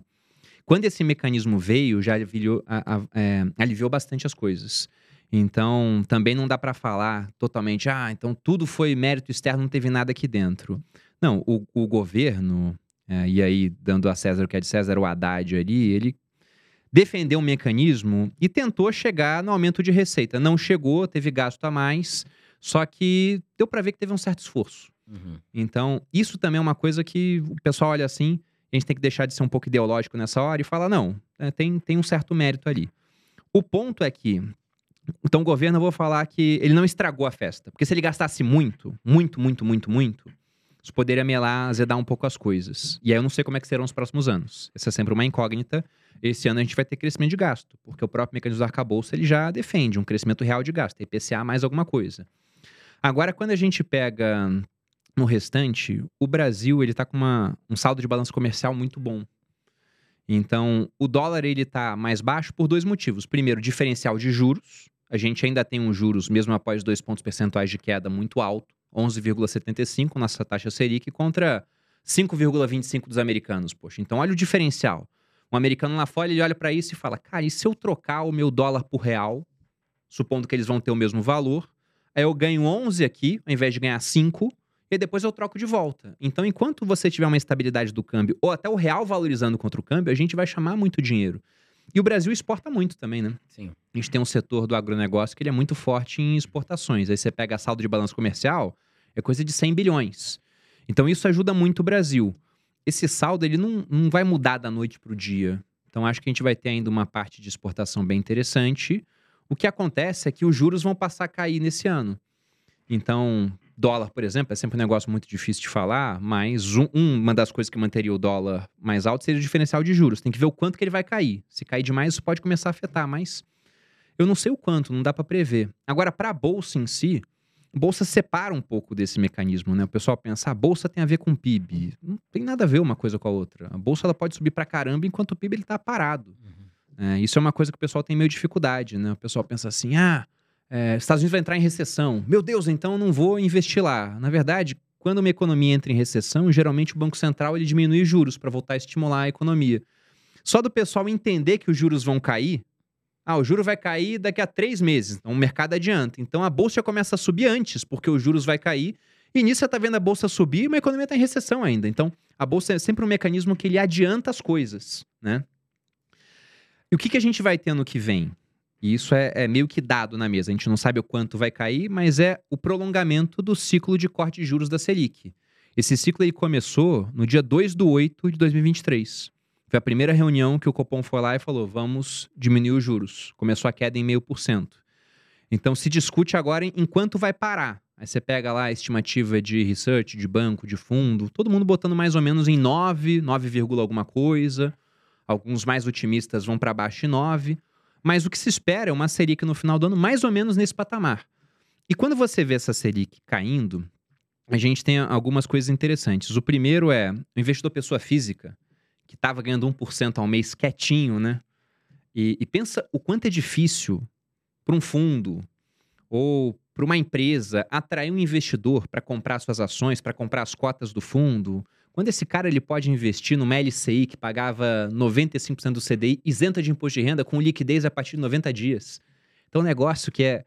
Quando esse mecanismo veio, já aliviou, a- a- é, aliviou bastante as coisas. Então, também não dá para falar totalmente, ah, então tudo foi mérito externo, não teve nada aqui dentro. Não, o, o governo, é, e aí dando a César o que é de César, o Haddad ali, ele defendeu um mecanismo e tentou chegar no aumento de receita. Não chegou, teve gasto a mais, só que deu para ver que teve um certo esforço. Então, isso também é uma coisa que o pessoal olha assim, a gente tem que deixar de ser um pouco ideológico nessa hora e falar, não, é, tem, tem um certo mérito ali. O ponto é que, então o governo, eu vou falar que ele não estragou a festa. Porque se ele gastasse muito, muito, muito, muito, muito, isso poderia melar, azedar um pouco as coisas. E aí eu não sei como é que serão os próximos anos. Essa é sempre uma incógnita. Esse ano a gente vai ter crescimento de gasto, porque o próprio mecanismo do arcabouço ele já defende um crescimento real de gasto, IPCA mais alguma coisa. Agora, quando a gente pega no restante, o Brasil ele tá com uma, um saldo de balanço comercial muito bom. Então, o dólar ele tá mais baixo por dois motivos. Primeiro, diferencial de juros. A gente ainda tem uns juros, mesmo após dois pontos percentuais de queda, muito alto. 11,75 nossa taxa Selic contra 5,25 dos americanos. Poxa, então olha o diferencial. Um americano lá fora, ele olha para isso e fala: "Cara, e se eu trocar o meu dólar por real, supondo que eles vão ter o mesmo valor, aí eu ganho 11 aqui, ao invés de ganhar 5, e depois eu troco de volta. Então, enquanto você tiver uma estabilidade do câmbio ou até o real valorizando contra o câmbio, a gente vai chamar muito dinheiro. E o Brasil exporta muito também, né? Sim. A gente tem um setor do agronegócio que ele é muito forte em exportações. Aí você pega saldo de balanço comercial, é coisa de 100 bilhões. Então isso ajuda muito o Brasil. Esse saldo ele não, não vai mudar da noite para o dia. Então acho que a gente vai ter ainda uma parte de exportação bem interessante. O que acontece é que os juros vão passar a cair nesse ano. Então, dólar, por exemplo, é sempre um negócio muito difícil de falar, mas um- uma das coisas que manteria o dólar mais alto seria o diferencial de juros. Tem que ver o quanto que ele vai cair. Se cair demais, isso pode começar a afetar, mas eu não sei o quanto, não dá para prever. Agora, para a bolsa em si, Bolsa separa um pouco desse mecanismo, né? O pessoal pensa, a bolsa tem a ver com PIB. Não tem nada a ver uma coisa com a outra. A bolsa ela pode subir pra caramba enquanto o PIB ele tá parado. É, isso é uma coisa que o pessoal tem meio dificuldade, né? O pessoal pensa assim, ah, é, Estados Unidos vai entrar em recessão. Meu Deus, então não vou investir lá. Na verdade, quando uma economia entra em recessão, geralmente o Banco Central ele diminui os juros para voltar a estimular a economia. Só do pessoal entender que os juros vão cair, ah, o juro vai cair daqui a três meses. Então o mercado adianta. Então a bolsa começa a subir antes, porque os juros vai cair. E nisso você está vendo a bolsa subir, mas a economia está em recessão ainda. Então a bolsa é sempre um mecanismo que ele adianta as coisas, né? E o que, que a gente vai ter no que vem? E isso é, é, meio que dado na mesa. A gente não sabe o quanto vai cair, mas é o prolongamento do ciclo de corte de juros da Selic. Esse ciclo aí começou no dia 2 de 8 de 2023. Foi a primeira reunião que o Copom foi lá e falou: vamos diminuir os juros. Começou a queda em meio por cento. Então se discute agora em, em quanto vai parar. Aí você pega lá a estimativa de research, de banco, de fundo, todo mundo botando mais ou menos em 9, 9, alguma coisa. Alguns mais otimistas vão para baixo de 9. Mas o que se espera é uma Selic no final do ano mais ou menos nesse patamar. E quando você vê essa Selic caindo, a gente tem algumas coisas interessantes. O primeiro é o investidor pessoa física que estava ganhando 1% ao mês quietinho, né? E, e pensa o quanto é difícil para um fundo ou para uma empresa atrair um investidor para comprar suas ações, para comprar as cotas do fundo. Quando esse cara ele pode investir numa LCI que pagava 95% do CDI, isenta de imposto de renda, com liquidez a partir de 90 dias. Então, um negócio que é.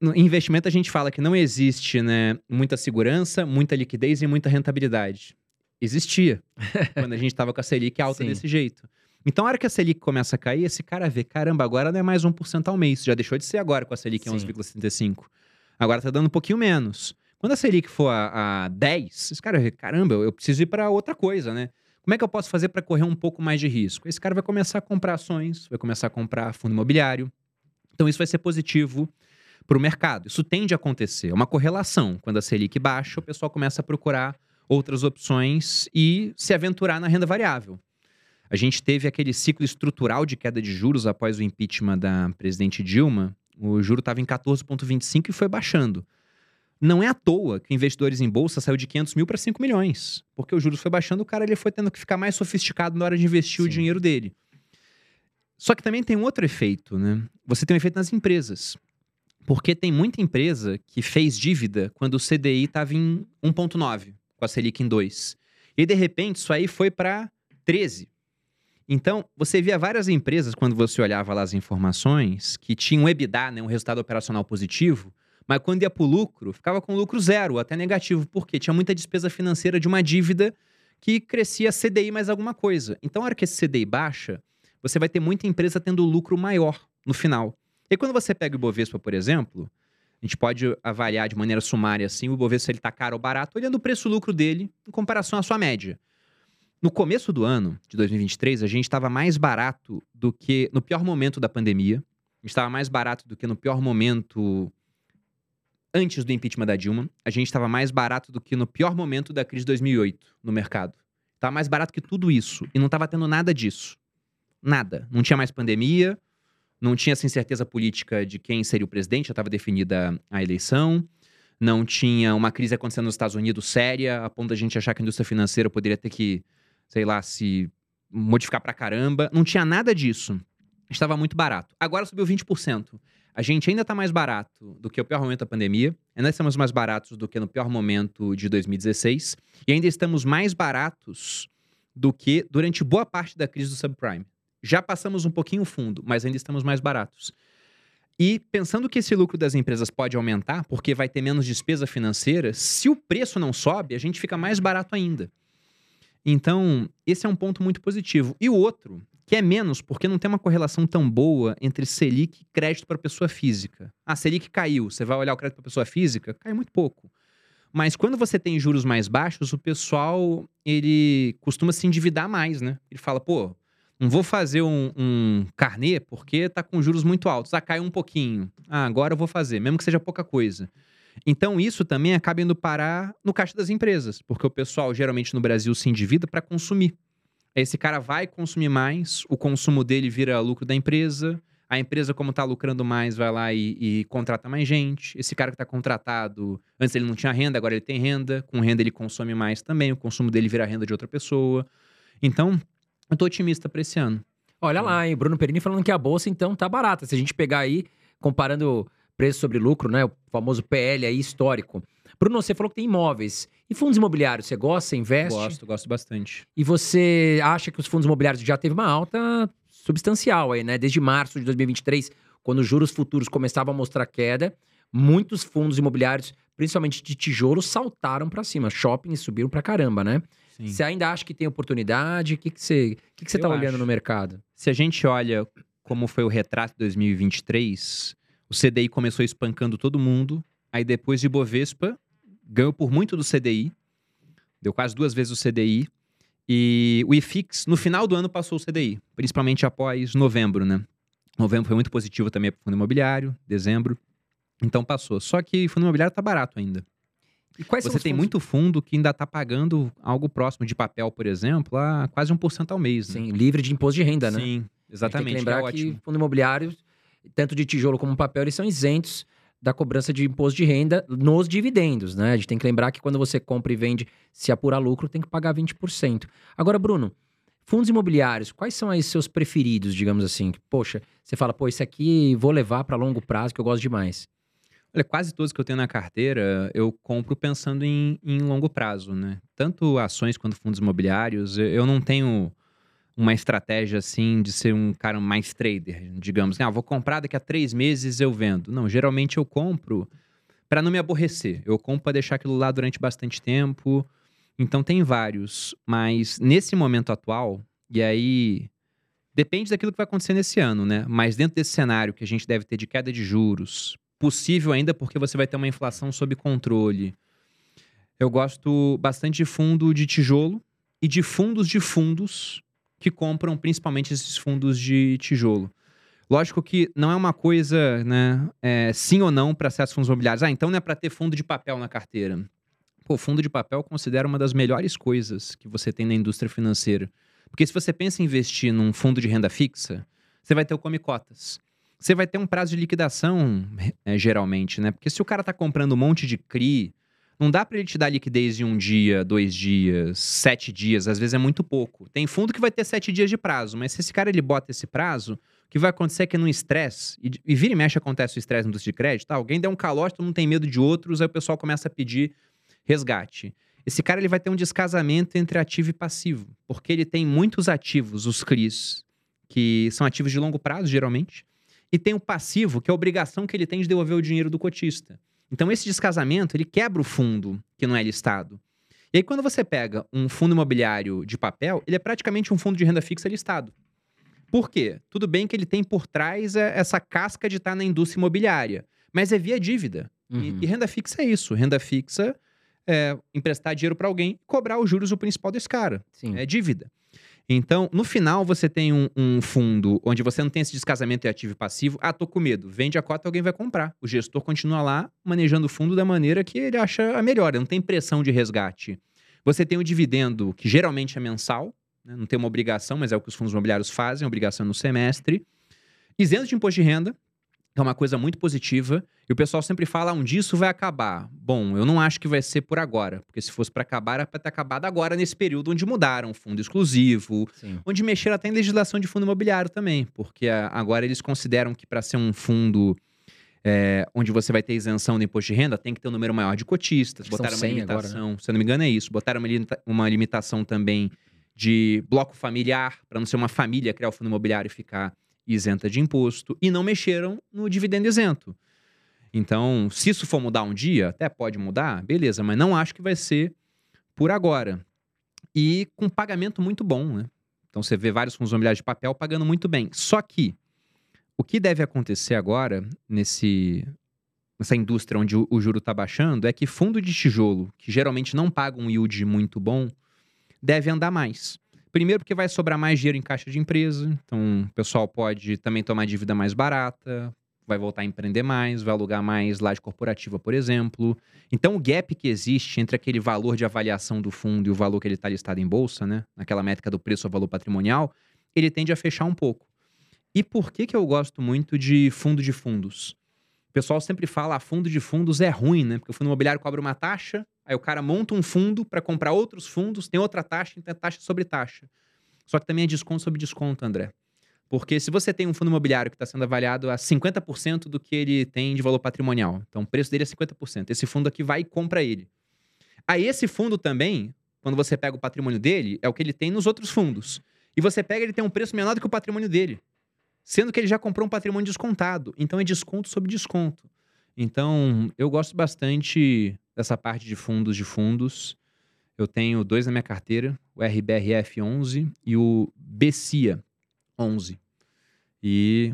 No investimento, a gente fala que não existe né, muita segurança, muita liquidez e muita rentabilidade existia quando a gente estava com a Selic alta Sim. desse jeito. Então, a hora que a Selic começa a cair, esse cara vê, caramba, agora não é mais 1% ao mês. Já deixou de ser agora com a Selic em 11,75. Agora tá dando um pouquinho menos. Quando a Selic for a, a 10, esse cara caramba, eu preciso ir para outra coisa, né? Como é que eu posso fazer para correr um pouco mais de risco? Esse cara vai começar a comprar ações, vai começar a comprar fundo imobiliário. Então, isso vai ser positivo para o mercado. Isso tende a acontecer. É uma correlação. Quando a Selic baixa, o pessoal começa a procurar outras opções e se aventurar na renda variável. A gente teve aquele ciclo estrutural de queda de juros após o impeachment da presidente Dilma. O juro estava em 14,25 e foi baixando. Não é à toa que investidores em bolsa saiu de 500 mil para 5 milhões. Porque o juros foi baixando, o cara ele foi tendo que ficar mais sofisticado na hora de investir Sim. o dinheiro dele. Só que também tem um outro efeito, né? Você tem um efeito nas empresas. Porque tem muita empresa que fez dívida quando o CDI estava em 1,9 com a Selic em 2. E de repente isso aí foi para 13. Então, você via várias empresas, quando você olhava lá as informações, que tinham EBITDA, né, um resultado operacional positivo, mas quando ia para o lucro, ficava com lucro zero, até negativo, porque tinha muita despesa financeira de uma dívida que crescia CDI mais alguma coisa. Então, na hora que esse CDI baixa, você vai ter muita empresa tendo lucro maior no final. E quando você pega o Ibovespa, por exemplo, a gente pode avaliar de maneira sumária assim, o Bovespa se ele está caro ou barato, olhando o preço-lucro dele em comparação à sua média. No começo do ano de 2023, a gente estava mais barato do que no pior momento da pandemia. A gente estava mais barato do que no pior momento antes do impeachment da Dilma. A gente estava mais barato do que no pior momento da crise de 2008 no mercado. Estava mais barato que tudo isso. E não estava tendo nada disso. Nada. Não tinha mais pandemia, não tinha essa incerteza política de quem seria o presidente, já estava definida a eleição. Não tinha uma crise acontecendo nos Estados Unidos séria, a ponto da gente achar que a indústria financeira poderia ter que, sei lá, se modificar pra caramba. Não tinha nada disso. Estava muito barato. Agora subiu 20%. A gente ainda está mais barato do que o pior momento da pandemia, ainda estamos mais baratos do que no pior momento de 2016, e ainda estamos mais baratos do que durante boa parte da crise do subprime. Já passamos um pouquinho fundo, mas ainda estamos mais baratos. E pensando que esse lucro das empresas pode aumentar, porque vai ter menos despesa financeira, se o preço não sobe, a gente fica mais barato ainda. Então, esse é um ponto muito positivo. E o outro, que é menos, porque não tem uma correlação tão boa entre Selic e crédito para pessoa física. Ah, Selic caiu, você vai olhar o crédito para pessoa física, cai muito pouco. Mas quando você tem juros mais baixos, o pessoal, ele costuma se endividar mais, né? Ele fala, pô, não vou fazer um, um carnê porque tá com juros muito altos. Ah, caiu um pouquinho. Ah, agora eu vou fazer, mesmo que seja pouca coisa. Então, isso também acaba indo parar no caixa das empresas, porque o pessoal, geralmente no Brasil, se endivida para consumir. Esse cara vai consumir mais, o consumo dele vira lucro da empresa, A empresa, como está lucrando mais, vai lá e, e, contrata mais gente. Esse cara que está contratado, antes ele não tinha renda, agora ele tem renda. Com renda ele consome mais também, o consumo dele vira renda de outra pessoa. Então, eu tô otimista para esse ano. Olha lá, hein? Bruno Perini falando que a bolsa, então, tá barata. Se a gente pegar aí, comparando preço sobre lucro, né? O famoso PL aí histórico. Bruno, você falou que tem imóveis. E fundos imobiliários, você gosta, você investe? Gosto, gosto bastante. E você acha que os fundos imobiliários já teve uma alta substancial aí, né? Desde março de 2023, quando os juros futuros começavam a mostrar queda, muitos fundos imobiliários, principalmente de tijolo, saltaram para cima. Shoppings subiram para caramba, né? Sim. Você ainda acha que tem oportunidade? O que, que você, que que você tá olhando no mercado? Se a gente olha como foi o retrato de 2023, o CDI começou espancando todo mundo, aí depois de Bovespa ganhou por muito do CDI, deu quase duas vezes o CDI, e o IFIX, no final do ano, passou o CDI, principalmente após novembro, né? Novembro foi muito positivo também para o fundo imobiliário, dezembro. Então passou. Só que o fundo imobiliário está barato ainda. E quais Você tem fundos? muito fundo que ainda está pagando algo próximo de papel, por exemplo, a quase 1% ao mês. Né? Sim, livre de imposto de renda, né? Sim, exatamente. Tem que lembrar é que fundo imobiliário, tanto de tijolo como papel, eles são isentos da cobrança de imposto de renda nos dividendos, né? A gente tem que lembrar que quando você compra e vende, se apurar lucro, tem que pagar 20%. Agora, Bruno, fundos imobiliários, quais são aí seus preferidos, digamos assim? Poxa, você fala, pô, esse aqui vou levar para longo prazo que eu gosto demais. Olha, quase todos que eu tenho na carteira, eu compro pensando em, em longo prazo, né? Tanto ações quanto fundos imobiliários, eu não tenho uma estratégia assim de ser um cara mais trader, digamos. Ah, vou comprar daqui a três meses eu vendo. Não, geralmente eu compro para não me aborrecer. Eu compro para deixar aquilo lá durante bastante tempo. Então tem vários, mas nesse momento atual, e aí depende daquilo que vai acontecer nesse ano, né? Mas dentro desse cenário que a gente deve ter de queda de juros, possível ainda porque você vai ter uma inflação sob controle. Eu gosto bastante de fundo de tijolo e de fundos de fundos que compram principalmente esses fundos de tijolo. Lógico que não é uma coisa, né, é, sim ou não para acessos fundos imobiliários. Ah, então não é para ter fundo de papel na carteira. Pô, fundo de papel eu considero uma das melhores coisas que você tem na indústria financeira. Porque se você pensa em investir num fundo de renda fixa, você vai ter o come cotas. Você vai ter um prazo de liquidação, é, geralmente, né? Porque se o cara tá comprando um monte de CRI, não dá para ele te dar liquidez em um dia, dois dias, sete dias, às vezes é muito pouco. Tem fundo que vai ter sete dias de prazo, mas se esse cara ele bota esse prazo, o que vai acontecer é que no estresse, e, e vira e mexe acontece o estresse no indústria de crédito, tá? alguém der um calote, todo mundo tem medo de outros, aí o pessoal começa a pedir resgate. Esse cara ele vai ter um descasamento entre ativo e passivo, porque ele tem muitos ativos, os CRIs, que são ativos de longo prazo, geralmente, e tem o passivo, que é a obrigação que ele tem de devolver o dinheiro do cotista. Então, esse descasamento, ele quebra o fundo que não é listado. E aí, quando você pega um fundo imobiliário de papel, ele é praticamente um fundo de renda fixa listado. Por quê? Tudo bem que ele tem por trás é, essa casca de estar na indústria imobiliária, mas é via dívida. Uhum. E, e, renda fixa é isso. Renda fixa é emprestar dinheiro para alguém e cobrar os juros o principal desse cara. Sim. É dívida. Então, no final, você tem um, um, fundo onde você não tem esse descasamento de ativo e passivo. Ah, tô com medo. Vende a cota, alguém vai comprar. O gestor continua lá manejando o fundo da maneira que ele acha a melhor. Não tem pressão de resgate. Você tem o dividendo, que geralmente é mensal, né? não tem uma obrigação, mas é o que os fundos imobiliários fazem, obrigação no semestre. Isento de imposto de renda, é uma coisa muito positiva. E o pessoal sempre fala, ah, um dia isso vai acabar. Bom, eu não acho que vai ser por agora, porque se fosse para acabar, era para ter acabado agora, nesse período onde mudaram fundo exclusivo, Sim. onde mexeram até em legislação de fundo imobiliário também, porque agora eles consideram que para ser um fundo é, onde você vai ter isenção do imposto de renda, tem que ter um número maior de cotistas, botaram uma limitação, agora, né? se eu não me engano é isso, botaram uma, limita uma limitação também de bloco familiar, para não ser uma família criar o fundo imobiliário e ficar isenta de imposto, e não mexeram no dividendo isento. Então, se isso for mudar um dia, até pode mudar, beleza, mas não acho que vai ser por agora. E com pagamento muito bom, né? Então você vê vários fundos imobiliários de papel pagando muito bem. Só que o que deve acontecer agora nesse nessa indústria onde o, o juro está baixando é que fundo de tijolo, que geralmente não paga um yield muito bom, deve andar mais. Primeiro, porque vai sobrar mais dinheiro em caixa de empresa, então o pessoal pode também tomar dívida mais barata, vai voltar a empreender mais, vai alugar mais laje corporativa, por exemplo. Então, o gap que existe entre aquele valor de avaliação do fundo e o valor que ele está listado em bolsa, né, naquela métrica do preço ao valor patrimonial, ele tende a fechar um pouco. E por que, que eu gosto muito de fundo de fundos? O pessoal sempre fala, ah, fundo de fundos é ruim, né? Porque o fundo imobiliário cobra uma taxa, aí o cara monta um fundo para comprar outros fundos, tem outra taxa, então é taxa sobre taxa. Só que também é desconto sobre desconto, André. Porque se você tem um fundo imobiliário que está sendo avaliado a 50% do que ele tem de valor patrimonial, então o preço dele é 50%, esse fundo aqui vai e compra ele. Aí esse fundo também, quando você pega o patrimônio dele, é o que ele tem nos outros fundos. E você pega, ele tem um preço menor do que o patrimônio dele. Sendo que ele já comprou um patrimônio descontado. Então é desconto sobre desconto. Então, eu gosto bastante dessa parte de fundos de fundos. Eu tenho dois na minha carteira, o RBRF 11 e o BCIA 11. E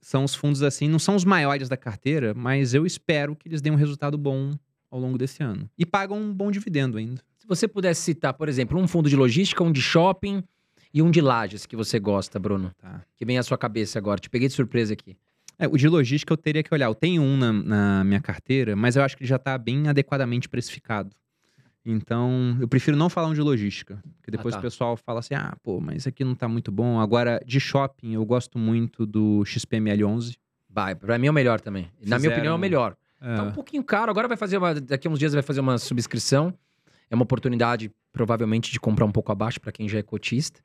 são os fundos assim, não são os maiores da carteira, mas eu espero que eles deem um resultado bom ao longo desse ano. E pagam um bom dividendo ainda. Se você pudesse citar, por exemplo, um fundo de logística, um de shopping e um de lajes que você gosta, Bruno. Tá. Que vem à sua cabeça agora. Te peguei de surpresa aqui. É, o de logística eu teria que olhar. Eu tenho um na, na minha carteira, mas eu acho que ele já está bem adequadamente precificado. Então, eu prefiro não falar um de logística. Porque depois tá. o pessoal fala assim: ah, pô, mas isso aqui não tá muito bom. Agora, de shopping, eu gosto muito do XPML11. Vai, pra mim é o melhor também. Na minha Fizeram- opinião, é o melhor. É, Tá um pouquinho caro. Agora vai fazer uma. Daqui a uns dias vai fazer uma subscrição. É uma oportunidade, provavelmente, de comprar um pouco abaixo para quem já é cotista.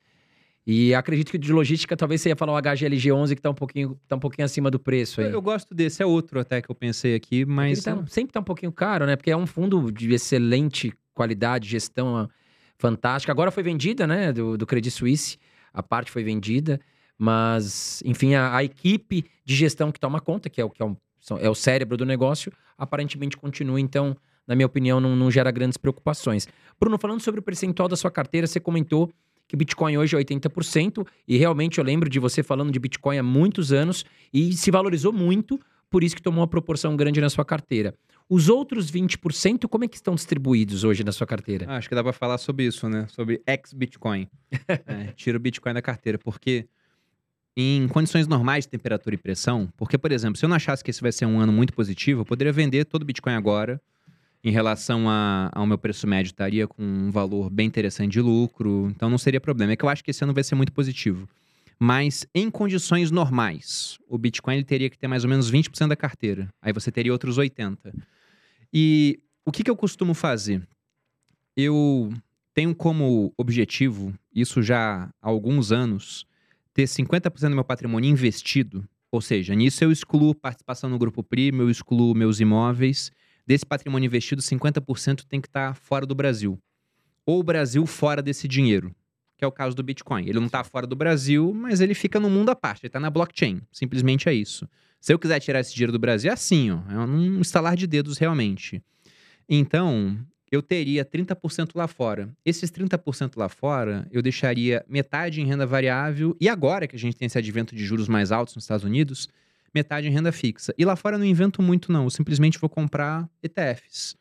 E acredito que de logística, talvez você ia falar o HGLG11, que tá um pouquinho, tá um pouquinho acima do preço aí. eu, eu gosto desse, é outro até que eu pensei aqui, mas. Tá- sempre tá um pouquinho caro, né? Porque é um fundo de excelente qualidade, gestão ah, fantástica. Agora foi vendida, né? Do, do Credit Suisse. A parte foi vendida. Mas, enfim, a, a equipe de gestão que toma conta, que é o, que é, são- é o cérebro do negócio, aparentemente continua. Então, na minha opinião, não, não gera grandes preocupações. Bruno, falando sobre o percentual da sua carteira, você comentou que Bitcoin hoje é 80%, e realmente eu lembro de você falando de Bitcoin há muitos anos, e se valorizou muito, por isso que tomou uma proporção grande na sua carteira. Os outros 20%, como é que estão distribuídos hoje na sua carteira? Ah, acho que dá pra falar sobre isso, né? Sobre ex-Bitcoin. É, tira o Bitcoin da carteira, porque em condições normais de temperatura e pressão, porque, por exemplo, se eu não achasse que esse vai ser um ano muito positivo, eu poderia vender todo o Bitcoin agora, em relação a- ao meu preço médio, estaria com um valor bem interessante de lucro, então não seria problema. É que eu acho que esse ano vai ser muito positivo. Mas em condições normais, o Bitcoin ele teria que ter mais ou menos 20% da carteira. Aí você teria outros 80%. E o que, que eu costumo fazer? Eu tenho como objetivo, isso já há alguns anos, ter 50% do meu patrimônio investido. Ou seja, nisso eu excluo participação no grupo primo, eu excluo meus imóveis. Desse patrimônio investido, 50% tem que estar fora do Brasil. Ou o Brasil fora desse dinheiro, que é o caso do Bitcoin. Ele não está fora do Brasil, mas ele fica no mundo à parte, ele está na blockchain. Simplesmente é isso. Se eu quiser tirar esse dinheiro do Brasil, é assim, ó. É um estalar de dedos realmente. Então, eu teria 30% lá fora. Esses 30% lá fora, eu deixaria metade em renda variável. E agora que a gente tem esse advento de juros mais altos nos Estados Unidos, metade em renda fixa. E lá fora eu não invento muito, não. Eu simplesmente vou comprar ETFs.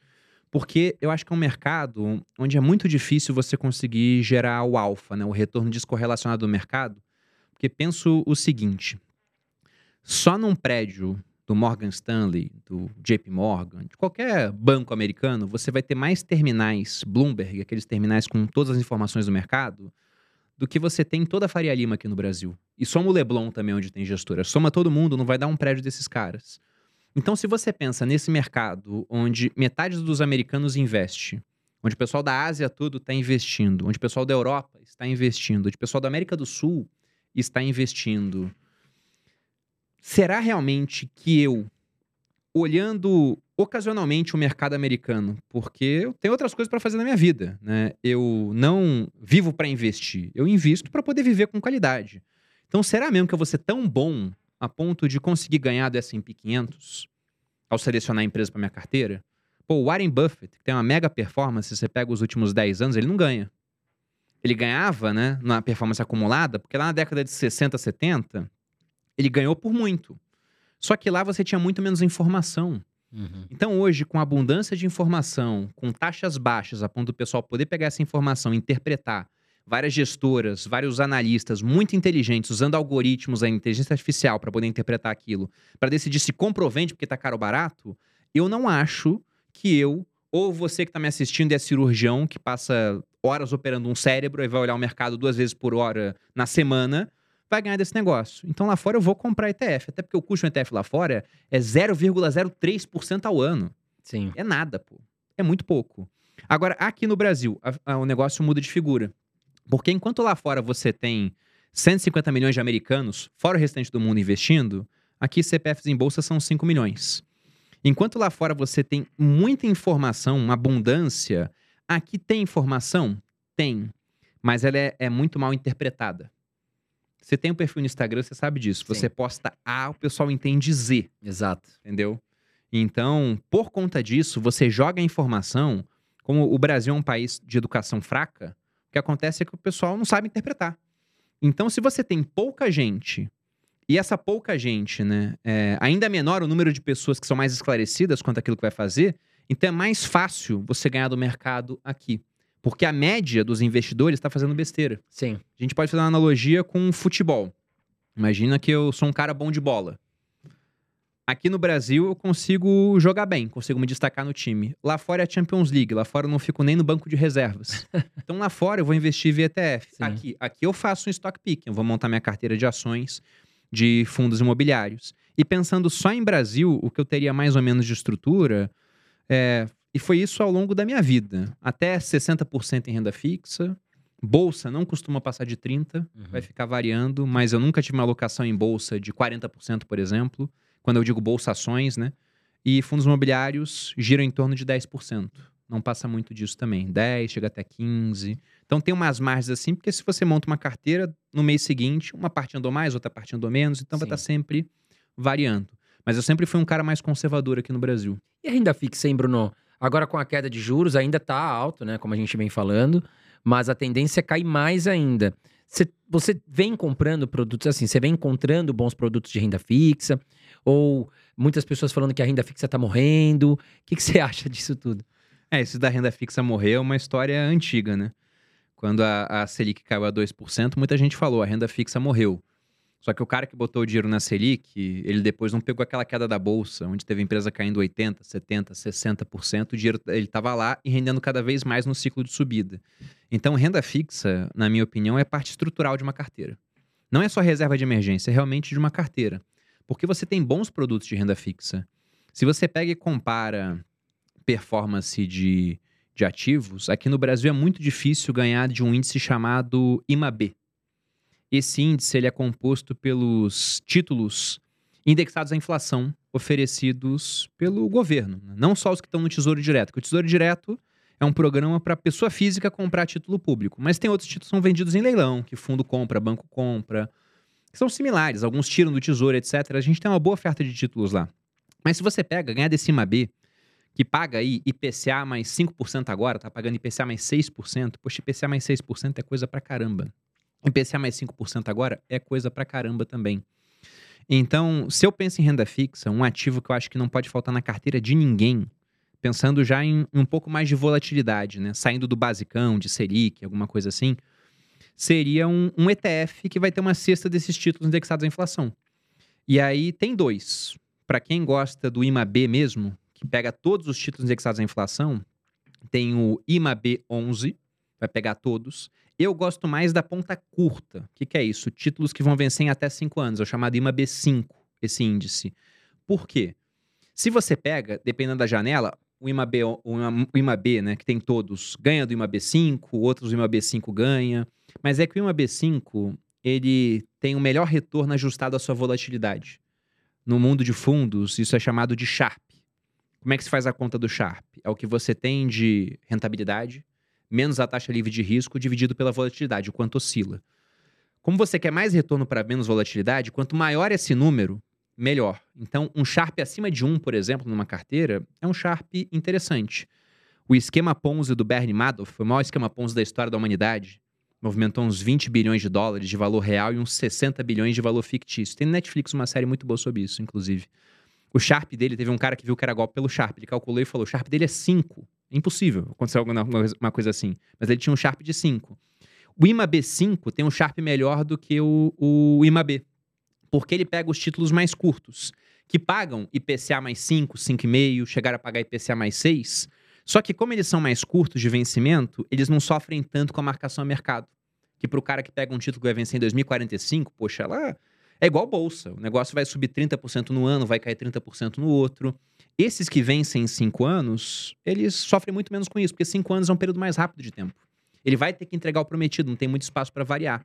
Porque eu acho que é um mercado onde é muito difícil você conseguir gerar o alfa, né? o retorno descorrelacionado do mercado. Porque penso o seguinte: só num prédio do Morgan Stanley, do JP Morgan, de qualquer banco americano, você vai ter mais terminais Bloomberg, aqueles terminais com todas as informações do mercado, do que você tem em toda a Faria Lima aqui no Brasil. E soma o Leblon também, onde tem gestora. Soma todo mundo, não vai dar um prédio desses caras. Então, se você pensa nesse mercado onde metade dos americanos investe, onde o pessoal da Ásia todo está investindo, onde o pessoal da Europa está investindo, onde o pessoal da América do Sul está investindo, será realmente que eu, olhando ocasionalmente o mercado americano, porque eu tenho outras coisas para fazer na minha vida, né? Eu não vivo para investir, eu invisto para poder viver com qualidade. Então, será mesmo que eu vou ser tão bom a ponto de conseguir ganhar do S&P 500 ao selecionar a empresa para minha carteira? Pô, o Warren Buffett, que tem uma mega performance, se você pega os últimos 10 anos, ele não ganha. Ele ganhava, né, na performance acumulada, porque lá na década de 60, 70, ele ganhou por muito. Só que lá você tinha muito menos informação. Então, hoje, com abundância de informação, com taxas baixas, a ponto do pessoal poder pegar essa informação e interpretar, várias gestoras, vários analistas muito inteligentes usando algoritmos, a inteligência artificial para poder interpretar aquilo, para decidir se comprovente porque tá caro ou barato, eu não acho que eu, ou você que está me assistindo é cirurgião, que passa horas operando um cérebro e vai olhar o mercado duas vezes por hora na semana, vai ganhar desse negócio. Então lá fora eu vou comprar ETF, até porque o custo do ETF lá fora é 0,03% ao ano. Sim. É nada, pô. É muito pouco. Agora, aqui no Brasil, a- a- o negócio muda de figura. Porque enquanto lá fora você tem 150 milhões de americanos, fora o restante do mundo investindo, aqui CPFs em bolsa são 5 milhões. Enquanto lá fora você tem muita informação, uma abundância, aqui tem informação? Tem. Mas ela é, é muito mal interpretada. Você tem um perfil no Instagram, você sabe disso. Sim. Você posta A, o pessoal entende Z Exato. entendeu? Então, por conta disso, você joga a informação, como o Brasil é um país de educação fraca, o que acontece é que o pessoal não sabe interpretar. Então, se você tem pouca gente, e essa pouca gente, né, é ainda menor o número de pessoas que são mais esclarecidas quanto àquilo que vai fazer, então é mais fácil você ganhar do mercado aqui. Porque a média dos investidores está fazendo besteira. Sim. A gente pode fazer uma analogia com futebol. Imagina que eu sou um cara bom de bola. Aqui no Brasil eu consigo jogar bem, consigo me destacar no time. Lá fora é a Champions League, lá fora eu não fico nem no banco de reservas. então lá fora eu vou investir via ETF. Sim. Aqui, aqui eu faço um stock picking, eu vou montar minha carteira de ações de fundos imobiliários. E pensando só em Brasil, o que eu teria mais ou menos de estrutura, é, e foi isso ao longo da minha vida. Até 60% em renda fixa, bolsa não costuma passar de 30%, Uhum. vai ficar variando, mas eu nunca tive uma alocação em bolsa de 40%, por exemplo, quando eu digo bolsa ações, né? E fundos imobiliários giram em torno de 10%. Não passa muito disso também. 10, chega até 15. Então tem umas margens assim, porque se você monta uma carteira, no mês seguinte, uma parte andou mais, outra parte andou menos, então vai Sim. estar sempre variando. Mas eu sempre fui um cara mais conservador aqui no Brasil. E a renda fixa, hein, Bruno? Agora com a queda de juros ainda tá alto, né? Como a gente vem falando, mas a tendência é cair mais ainda. Cê- você vem comprando produtos assim, você vem encontrando bons produtos de renda fixa, ou muitas pessoas falando que a renda fixa tá morrendo. O que você acha disso tudo? É, esse da renda fixa morrer é uma história antiga, né? Quando a, a Selic caiu a 2%, muita gente falou, a renda fixa morreu. Só que o cara que botou o dinheiro na Selic, ele depois não pegou aquela queda da bolsa, onde teve empresa caindo 80%, 70%, 60%, o dinheiro ele estava lá e rendendo cada vez mais no ciclo de subida. Então, renda fixa, na minha opinião, é parte estrutural de uma carteira. Não é só reserva de emergência, é realmente de uma carteira. Porque você tem bons produtos de renda fixa. Se você pega e compara performance de, de ativos, aqui no Brasil é muito difícil ganhar de um índice chamado IMAB. Esse índice ele é composto pelos títulos indexados à inflação oferecidos pelo governo, não só os que estão no Tesouro Direto. Que o Tesouro Direto é um programa para pessoa física comprar título público, mas tem outros títulos que são vendidos em leilão, que fundo compra, banco compra, que são similares, alguns tiram do Tesouro, etc. A gente tem uma boa oferta de títulos lá. Mas se você pega, ganhar desse IMAB, que paga aí IPCA mais 5% agora, tá pagando IPCA mais 6%, poxa, IPCA mais 6% é coisa pra caramba. IPCA mais 5% agora é coisa pra caramba também. Então, se eu penso em renda fixa, um ativo que eu acho que não pode faltar na carteira de ninguém, pensando já em um pouco mais de volatilidade, né? Saindo do basicão, de Selic, alguma coisa assim, seria um, um ETF que vai ter uma cesta desses títulos indexados à inflação. E aí tem dois. Para quem gosta do IMAB mesmo, que pega todos os títulos indexados à inflação, tem o IMAB 11, vai pegar todos. Eu gosto mais da ponta curta. O que, que é isso? Títulos que vão vencer em até 5 anos, é o chamado IMAB 5, esse índice. Por quê? Se você pega, dependendo da janela, o IMAB, o IMA- IMAB né, que tem todos, ganha do IMAB 5, outros o IMAB 5 ganha. Mas é que o IMAB 5, ele tem o melhor retorno ajustado à sua volatilidade. No mundo de fundos, isso é chamado de Sharp. Como é que se faz a conta do Sharp? É o que você tem de rentabilidade, menos a taxa livre de risco, dividido pela volatilidade, o quanto oscila. Como você quer mais retorno para menos volatilidade, quanto maior esse número, melhor. Então, um Sharp acima de 1, por exemplo, numa carteira, é um Sharp interessante. O esquema Ponzi do Bernie Madoff foi o maior esquema Ponzi da história da humanidade. Movimentou uns 20 bilhões de dólares de valor real e uns 60 bilhões de valor fictício. Tem no Netflix uma série muito boa sobre isso, inclusive. O Sharp dele, teve um cara que viu que era golpe pelo Sharp. Ele calculou e falou: o Sharp dele é 5. É impossível acontecer alguma uma coisa assim. Mas ele tinha um Sharp de 5. O IMAB 5 tem um Sharp melhor do que o, o IMAB. Porque ele pega os títulos mais curtos, que pagam IPCA mais 5, 5,5, chegaram a pagar IPCA mais 6. Só que, como eles são mais curtos de vencimento, eles não sofrem tanto com a marcação a mercado. que pro cara que pega um título que vai vencer em 2045, poxa, ela é igual bolsa. O negócio vai subir 30% no ano, vai cair 30% no outro. Esses que vencem em 5 anos, eles sofrem muito menos com isso, porque 5 anos é um período mais rápido de tempo. Ele vai ter que entregar o prometido, não tem muito espaço para variar.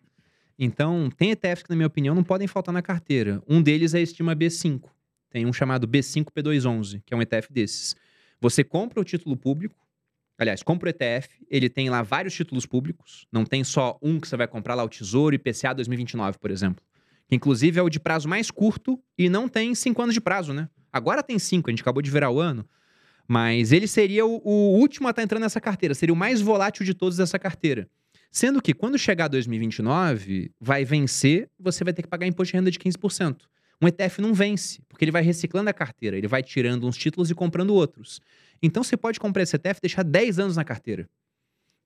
Então, tem ETFs que, na minha opinião, não podem faltar na carteira. Um deles é a Estima B5. Tem um chamado B5P211, que é um ETF desses. Você compra o título público, aliás, compra o ETF, ele tem lá vários títulos públicos, não tem só um que você vai comprar lá, o Tesouro IPCA 2029, por exemplo. Que inclusive é o de prazo mais curto e não tem cinco anos de prazo, né? Agora tem cinco, a gente acabou de virar o ano. Mas ele seria o, o último a estar tá entrando nessa carteira, seria o mais volátil de todos dessa carteira. Sendo que quando chegar 2029, vai vencer, você vai ter que pagar imposto de renda de 15%. Um ETF não vence, porque ele vai reciclando a carteira, ele vai tirando uns títulos e comprando outros. Então você pode comprar esse ETF e deixar 10 anos na carteira.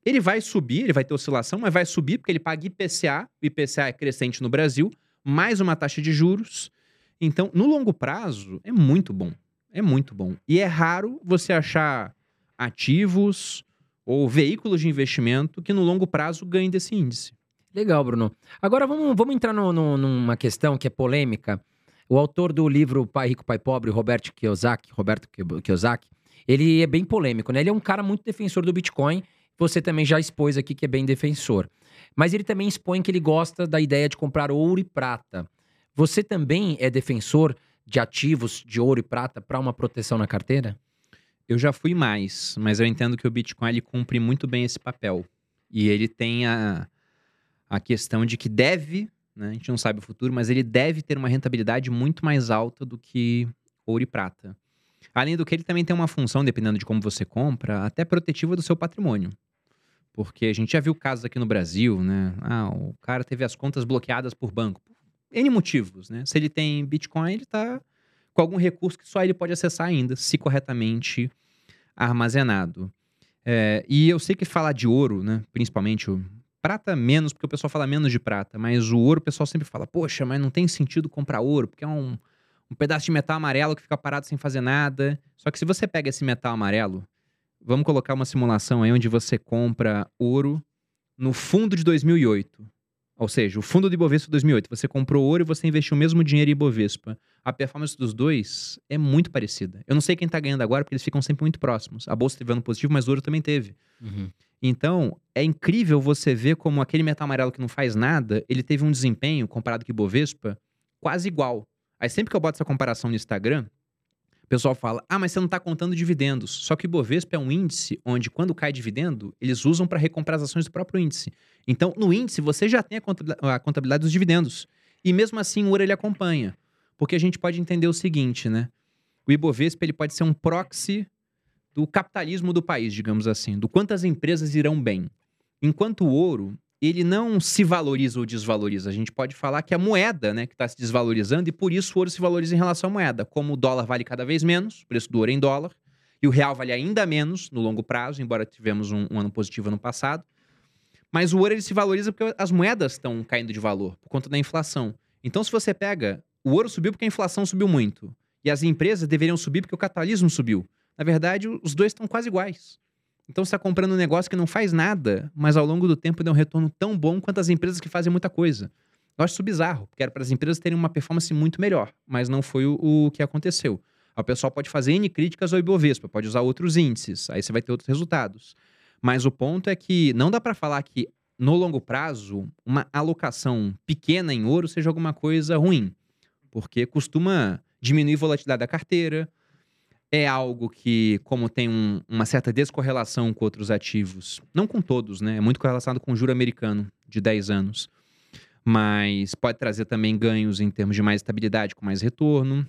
Ele vai subir, ele vai ter oscilação, mas vai subir porque ele paga IPCA, o IPCA é crescente no Brasil, mais uma taxa de juros. Então, no longo prazo, é muito bom. É muito bom. E é raro você achar ativos ou veículos de investimento que no longo prazo ganhem desse índice. Legal, Bruno. Agora vamos, vamos entrar no, no, numa questão que é polêmica. O autor do livro Pai Rico, Pai Pobre, Roberto Kiyosaki, Roberto Kiyosaki, ele é bem polêmico, né? Ele é um cara muito defensor do Bitcoin. Você também já expôs aqui que é bem defensor. Mas ele também expõe que ele gosta da ideia de comprar ouro e prata. Você também é defensor de ativos de ouro e prata para uma proteção na carteira? Eu já fui mais, mas eu entendo que o Bitcoin ele cumpre muito bem esse papel. E ele tem a, a questão de que deve, né, a gente não sabe o futuro, mas ele deve ter uma rentabilidade muito mais alta do que ouro e prata. Além do que ele também tem uma função, dependendo de como você compra, até protetiva do seu patrimônio. Porque a gente já viu casos aqui no Brasil, né? Ah, o cara teve as contas bloqueadas por banco. N motivos, né? Se ele tem Bitcoin, ele está com algum recurso que só ele pode acessar ainda, se corretamente armazenado. É, e eu sei que falar de ouro, né? Principalmente o prata menos, porque o pessoal fala menos de prata, mas o ouro o pessoal sempre fala, poxa, mas não tem sentido comprar ouro, porque é um, um pedaço de metal amarelo que fica parado sem fazer nada. Só que se você pega esse metal amarelo Vamos colocar uma simulação aí onde você compra ouro no fundo de 2008. Ou seja, o fundo de Ibovespa 2008. Você comprou ouro e você investiu o mesmo dinheiro em Ibovespa. A performance dos dois é muito parecida. Eu não sei quem está ganhando agora, porque eles ficam sempre muito próximos. A bolsa teve ano positivo, mas o ouro também teve. Uhum. Então, é incrível você ver como aquele metal amarelo que não faz nada, ele teve um desempenho, comparado com o Ibovespa, quase igual. Aí sempre que eu boto essa comparação no Instagram, o pessoal fala: ah, mas você não está contando dividendos. Só que o Bovespa é um índice onde, quando cai dividendo, eles usam para recomprar as ações do próprio índice. Então, no índice, você já tem a contabilidade dos dividendos. E mesmo assim, o ouro ele acompanha. Porque a gente pode entender o seguinte, né? O Ibovespa ele pode ser um proxy do capitalismo do país, digamos assim, do quantas empresas irão bem. Enquanto o ouro, ele não se valoriza ou desvaloriza. A gente pode falar que a moeda, né, que está se desvalorizando, e por isso o ouro se valoriza em relação à moeda. Como o dólar vale cada vez menos, o preço do ouro é em dólar, e o real vale ainda menos no longo prazo, embora tivemos um, um ano positivo ano passado. Mas o ouro ele se valoriza porque as moedas estão caindo de valor, por conta da inflação. Então, se você pega, o ouro subiu porque a inflação subiu muito, e as empresas deveriam subir porque o capitalismo subiu. Na verdade, os dois estão quase iguais. Então você está comprando um negócio que não faz nada, mas ao longo do tempo dá um retorno tão bom quanto as empresas que fazem muita coisa. Eu acho isso bizarro, porque era para as empresas terem uma performance muito melhor, mas não foi o, o que aconteceu. O pessoal pode fazer N críticas ao Ibovespa, pode usar outros índices, aí você vai ter outros resultados. Mas o ponto é que não dá para falar que no longo prazo uma alocação pequena em ouro seja alguma coisa ruim, porque costuma diminuir a volatilidade da carteira, é algo que, como tem um, uma certa descorrelação com outros ativos, não com todos, né? É muito correlacionado com o juro americano de 10 anos. Mas pode trazer também ganhos em termos de mais estabilidade, com mais retorno.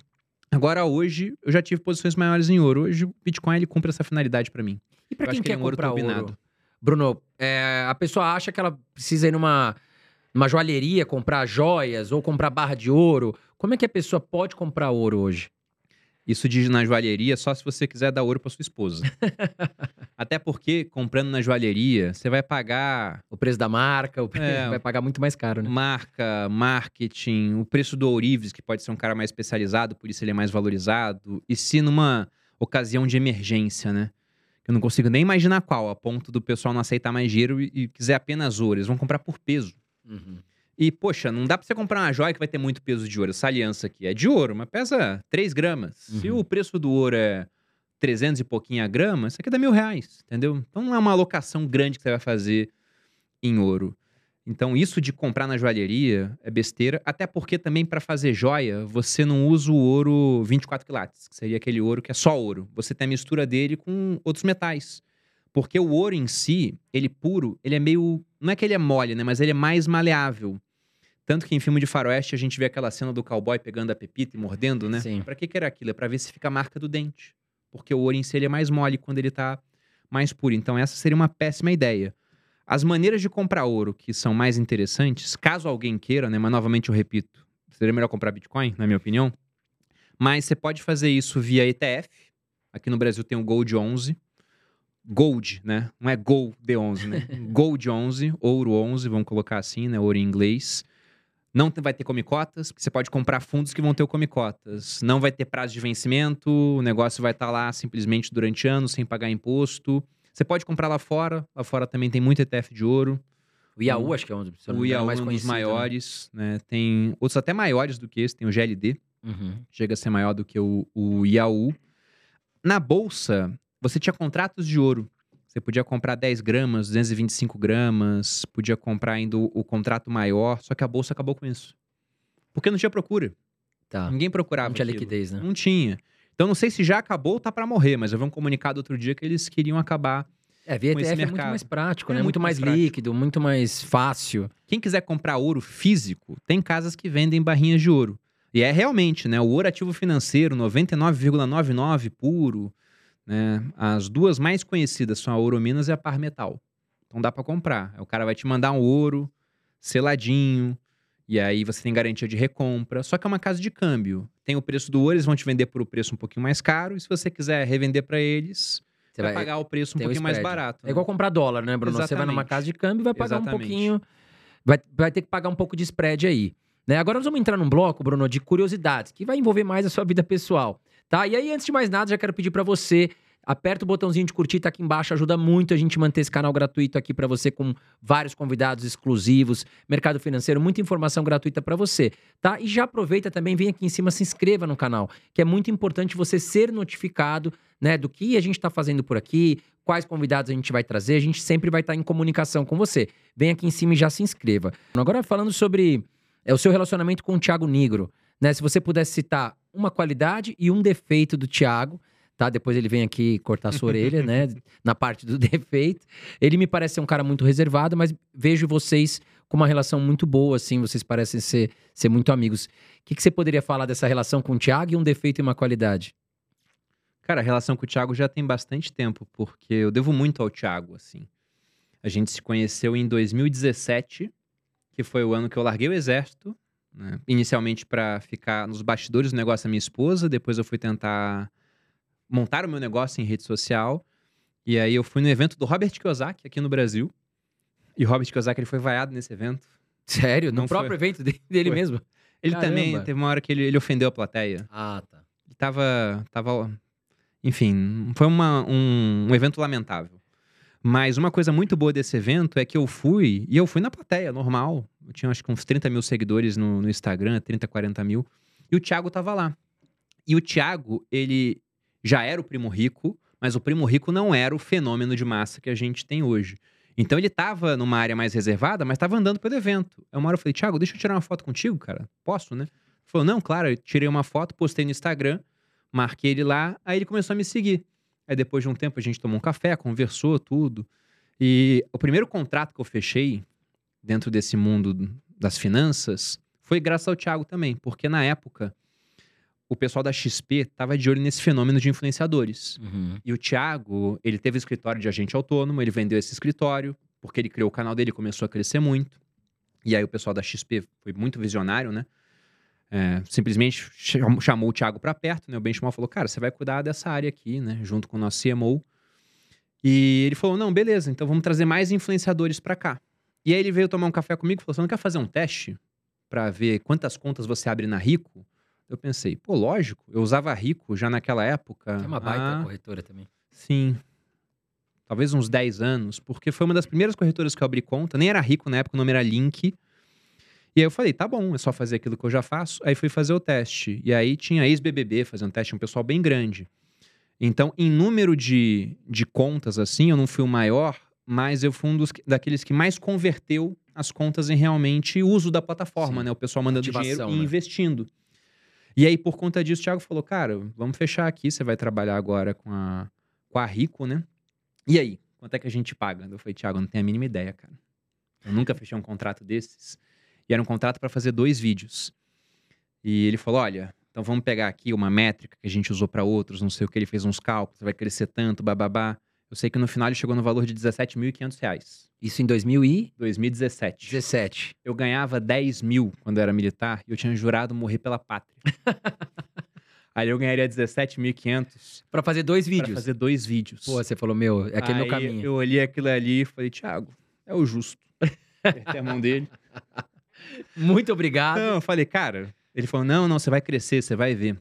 Agora, hoje, eu já tive posições maiores em ouro. Hoje, o Bitcoin ele cumpre essa finalidade para mim. E para quem que quer é um comprar ouro, ouro? Bruno, é, a pessoa acha que ela precisa ir numa, numa joalheria comprar joias ou comprar barra de ouro. Como é que a pessoa pode comprar ouro hoje? Isso diz na joalheria só se você quiser dar ouro para sua esposa. Até porque, comprando na joalheria, você vai pagar. O preço da marca, o preço, é, vai pagar muito mais caro, né? Marca, marketing, o preço do ourives, que pode ser um cara mais especializado, por isso ele é mais valorizado. E se numa ocasião de emergência, né? Eu não consigo nem imaginar qual, a ponto do pessoal não aceitar mais dinheiro e, e quiser apenas ouro. Eles vão comprar por peso. Uhum. E, poxa, não dá pra você comprar uma joia que vai ter muito peso de ouro. Essa aliança aqui é de ouro, mas pesa 3 gramas. Se Uhum. o preço do ouro é 300 e pouquinho a grama, isso aqui dá mil reais, entendeu? Então não é uma alocação grande que você vai fazer em ouro. Então, isso de comprar na joalheria é besteira, até porque também para fazer joia, você não usa o ouro 24 quilates, que seria aquele ouro que é só ouro. Você tem a mistura dele com outros metais. Porque o ouro em si, ele puro, ele é meio. Não é que ele é mole, né? Mas ele é mais maleável. Tanto que em filme de faroeste a gente vê aquela cena do cowboy pegando a pepita e mordendo, né? Sim. Pra que, que era aquilo? É pra ver se fica a marca do dente. Porque o ouro em si ele é mais mole quando ele tá mais puro. Então essa seria uma péssima ideia. As maneiras de comprar ouro que são mais interessantes, caso alguém queira, né? Mas novamente eu repito, seria melhor comprar Bitcoin, na minha opinião. Mas você pode fazer isso via ETF. Aqui no Brasil tem o Gold 11. Gold, né? Não é Gold D11, né? Gold 11, ouro 11, vamos colocar assim, né? Ouro em inglês. Não vai ter comicotas, porque você pode comprar fundos que vão ter o comicotas. Não vai ter prazo de vencimento, o negócio vai estar lá simplesmente durante anos, sem pagar imposto. Você pode comprar lá fora, lá fora também tem muito ETF de ouro. O Yaú, acho que é um, não O IAU é mais um dos né? maiores, né? Tem outros até maiores do que esse, tem o GLD, Uhum. chega a ser maior do que o, o IAU. Na bolsa, você tinha contratos de ouro. Você podia comprar 10 gramas, 225 gramas, podia comprar ainda o, o contrato maior, só que a bolsa acabou com isso. Porque não tinha procura. Tá. Ninguém procurava Não tinha aquilo. liquidez, né? Não tinha. Então não sei se já acabou ou tá para morrer, mas eu vi um comunicado outro dia que eles queriam acabar. É, via ETF é muito mais prático, É né? muito Muito mais mais líquido, muito mais fácil. Quem quiser comprar ouro físico, tem casas que vendem barrinhas de ouro. E é realmente, né? O ouro ativo financeiro, 99,99 puro. Né? As duas mais conhecidas são a Ouro Minas e a Par Metal. Então dá para comprar. O cara vai te mandar um ouro seladinho. E aí você tem garantia de recompra. Só que é uma casa de câmbio. Tem o preço do ouro, eles vão te vender por um preço um pouquinho mais caro. E se você quiser revender para eles, Você vai vai, pagar o preço um pouquinho mais barato. É né? igual comprar dólar, né, Bruno? Você vai numa Exatamente. casa de câmbio e vai pagar um Exatamente. pouquinho. Vai, vai ter que pagar um pouco de spread aí. Né? Agora nós vamos entrar num bloco, Bruno, de curiosidades, que vai envolver mais a sua vida pessoal. Tá? E aí, antes de mais nada, já quero pedir pra você. Aperta o botãozinho de curtir, tá aqui embaixo, ajuda muito a gente manter esse canal gratuito aqui pra você com vários convidados exclusivos, mercado financeiro, muita informação gratuita pra você, tá? E já aproveita também, vem aqui em cima, se inscreva no canal, que é muito importante você ser notificado, né, do que a gente tá fazendo por aqui, quais convidados a gente vai trazer, a gente sempre vai estar em comunicação com você. Vem aqui em cima e já se inscreva. Agora falando sobre é, o seu relacionamento com o Thiago Nigro, né? Se você pudesse citar uma qualidade e um defeito do Thiago, tá? Depois ele vem aqui cortar sua orelha, né? Na parte do defeito. Ele me parece ser um cara muito reservado, mas vejo vocês com uma relação muito boa, assim. Vocês parecem ser, ser muito amigos. O que, que você poderia falar dessa relação com o Thiago e um defeito e uma qualidade? Cara, a relação com o Thiago já tem bastante tempo, porque eu devo muito ao Thiago, assim. A gente se conheceu em 2017, que foi o ano que eu larguei o exército, né? inicialmente para ficar nos bastidores do negócio da minha esposa, depois eu fui tentar montar o meu negócio em rede social, e aí eu fui no evento do Robert Kiyosaki aqui no Brasil, e o Robert Kiyosaki ele foi vaiado nesse evento. Sério? No Não próprio foi. evento de- dele Foi. mesmo? Ele Caramba. também, teve uma hora que ele, ele ofendeu a plateia. Ah, tá. Ele tava, tava. Enfim, foi uma- um, um evento lamentável. Mas uma coisa muito boa desse evento é que eu fui, e eu fui na plateia, normal. Eu tinha acho que uns 30 mil seguidores no, no Instagram, 30, 40 mil. E o Thiago tava lá. E o Thiago, ele já era o primo rico, mas o primo rico não era o fenômeno de massa que a gente tem hoje. Então ele tava numa área mais reservada, mas tava andando pelo evento. Aí uma hora eu falei, Thiago, deixa eu tirar uma foto contigo, cara. Posso, né? Ele falou, não, claro, eu tirei uma foto, postei no Instagram, marquei ele lá, aí ele começou a me seguir. Aí depois de um tempo a gente tomou um café, conversou, tudo. E o primeiro contrato que eu fechei dentro desse mundo das finanças foi graças ao Thiago também, porque na época o pessoal da XP tava de olho nesse fenômeno de influenciadores. Uhum. E o Thiago, ele teve escritório de agente autônomo, ele vendeu esse escritório, porque ele criou o canal dele e começou a crescer muito. E aí o pessoal da XP foi muito visionário, né? É, simplesmente cham- chamou o Thiago para perto, né? O Benchimol falou, cara, você vai cuidar dessa área aqui, né? Junto com o nosso CMO. E ele falou, não, beleza, então vamos trazer mais influenciadores para cá. E aí ele veio tomar um café comigo e falou, você não quer fazer um teste para ver quantas contas você abre na Rico? Eu pensei, pô, lógico, eu usava Rico já naquela época. É uma baita Ah, corretora também. Sim. talvez uns 10 anos, porque foi uma das primeiras corretoras que eu abri conta, nem era rico na época, o nome era Link. E aí eu falei, tá bom, é só fazer aquilo que eu já faço. Aí fui fazer o teste. E aí tinha ex-BBB fazendo teste, um pessoal bem grande. Então, em número de, de contas, assim, eu não fui o maior, mas eu fui um dos, daqueles que mais converteu as contas em realmente uso da plataforma, Sim. né? O pessoal mandando Ativação, dinheiro e né? investindo. E aí, por conta disso, o Thiago falou, cara, vamos fechar aqui, você vai trabalhar agora com a, com a Rico, né? E aí, quanto é que a gente paga? Eu falei, Thiago, eu não tenho a mínima ideia, cara. Eu nunca fechei um contrato desses. E era um contrato para fazer dois vídeos. E ele falou, olha, então vamos pegar aqui uma métrica que a gente usou para outros, não sei o que, ele fez uns cálculos, vai crescer tanto, bababá. Eu sei que no final ele chegou no valor de 17.500 reais. Isso em 2017. 2017. Eu ganhava 10 mil quando eu era militar e eu tinha jurado morrer pela pátria. Aí eu ganharia 17.500 Pra fazer dois vídeos. fazer dois vídeos. Pô, você falou, meu, é aquele meu Aí caminho. Eu olhei aquilo ali e falei, Thiago, é o justo. Apertei a mão dele. Muito obrigado. Eu falei, cara. Ele falou, não, não, você vai crescer, você vai ver.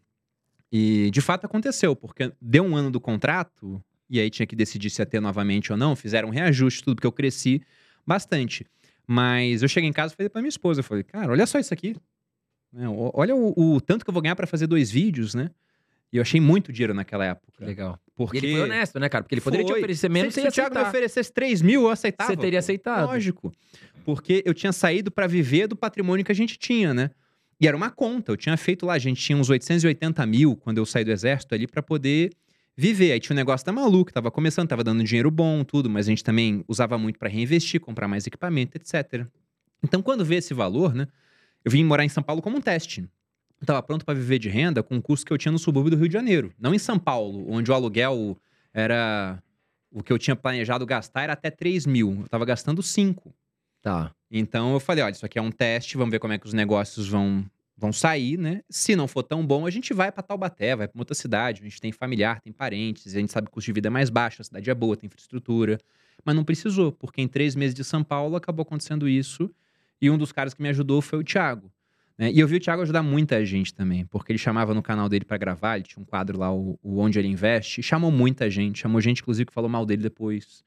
E de fato aconteceu, porque deu um ano do contrato, e aí tinha que decidir se ia ter novamente ou não. Fizeram um reajuste, tudo, porque eu cresci bastante. Mas eu cheguei em casa e falei pra minha esposa, eu falei, cara, olha só isso aqui. Né, Olha o, o tanto que eu vou ganhar pra fazer dois vídeos, né? E eu achei muito dinheiro naquela época. Legal. Porque E ele foi honesto, né, cara? Porque ele poderia te oferecer menos, se, você ia se o Thiago me aceitar. oferecesse 3 mil, eu aceitava. Você teria aceitado. Lógico. Porque eu tinha saído pra viver do patrimônio que a gente tinha, né? E era uma conta. Eu tinha feito lá, a gente tinha uns 880 mil quando eu saí do exército ali pra poder viver. Aí tinha um negócio da maluco, tava começando, tava dando dinheiro bom, tudo, mas a gente também usava muito pra reinvestir, comprar mais equipamento, etc. Então, quando vê esse valor, né? Eu vim morar em São Paulo como um teste. Eu tava pronto pra viver de renda com o custo que eu tinha no subúrbio do Rio de Janeiro. Não em São Paulo, onde o aluguel era. O que eu tinha planejado gastar era até 3 mil. Eu tava gastando 5. Tá. Então eu falei: olha, isso aqui é um teste, vamos ver como é que os negócios vão, vão sair, né? Se não for tão bom, a gente vai pra Taubaté, vai pra uma outra cidade. A gente tem familiar, tem parentes, a gente sabe que o custo de vida é mais baixo, a cidade é boa, tem infraestrutura. Mas não precisou, porque em três meses de São Paulo acabou acontecendo isso. E um dos caras que me ajudou foi o Thiago. Né? E eu vi o Thiago ajudar muita gente também, porque ele chamava no canal dele pra gravar, ele tinha um quadro lá, o, o Onde Ele Investe, e chamou muita gente, chamou gente, inclusive, que falou mal dele depois.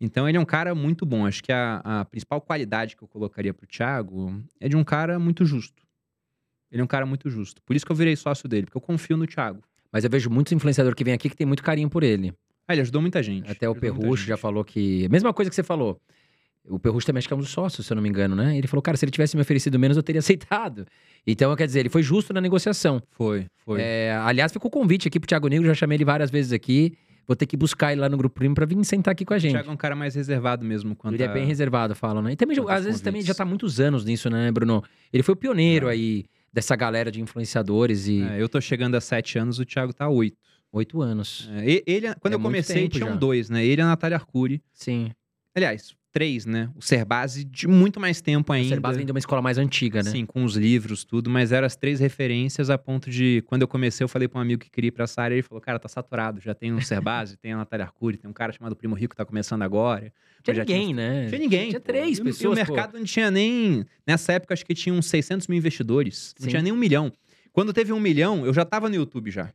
Então ele é um cara muito bom. Acho que a, a principal qualidade que eu colocaria pro Thiago é de um cara muito justo. Ele é um cara muito justo. Por isso que eu virei sócio dele, porque eu confio no Thiago. Mas eu vejo muitos influenciadores que vêm aqui que tem muito carinho por ele. Ah, ele ajudou muita gente. Até o Perrucho já falou que. Mesma coisa que você falou. O Perrucho também acho que é um dos sócios, se eu não me engano, né? Ele falou, cara, se ele tivesse me oferecido menos, eu teria aceitado. Então, quer dizer, ele foi justo na negociação. Foi, foi. É, aliás, ficou o convite aqui pro Thiago Negro, já chamei ele várias vezes aqui. Vou ter que buscar ele lá no Grupo Primo pra vir sentar aqui com a o gente. Thiago é um cara mais reservado mesmo. Quanto Ele é a- bem reservado, falam, né? E também, às vezes, também convites. já tá há muitos anos nisso, né, Bruno? Ele foi o pioneiro Já. aí dessa galera de influenciadores e É, eu tô chegando a sete anos, o Thiago tá a oito. oito anos. É, ele, quando É eu muito comecei, tinham já. dois, né? Ele e a Natália Arcuri. Sim. Aliás, três, né? O Serbase de muito mais tempo O ainda. Cerbasi vem de uma escola mais antiga, né? Sim, com os livros, tudo, mas eram as três referências a ponto de, quando eu comecei, eu falei pra um amigo que queria ir pra essa área, ele falou, cara, tá saturado, já tem o Serbase, tem a Natália Arcuri, tem um cara chamado Primo Rico que tá começando agora. Tinha já ninguém, né? Não tinha ninguém. Tinha pô. três o- pessoas, E o pô. mercado não tinha nem, nessa época, acho que tinha uns 600 mil investidores, não Sim. tinha nem um milhão. Quando teve um milhão, eu já tava no YouTube já.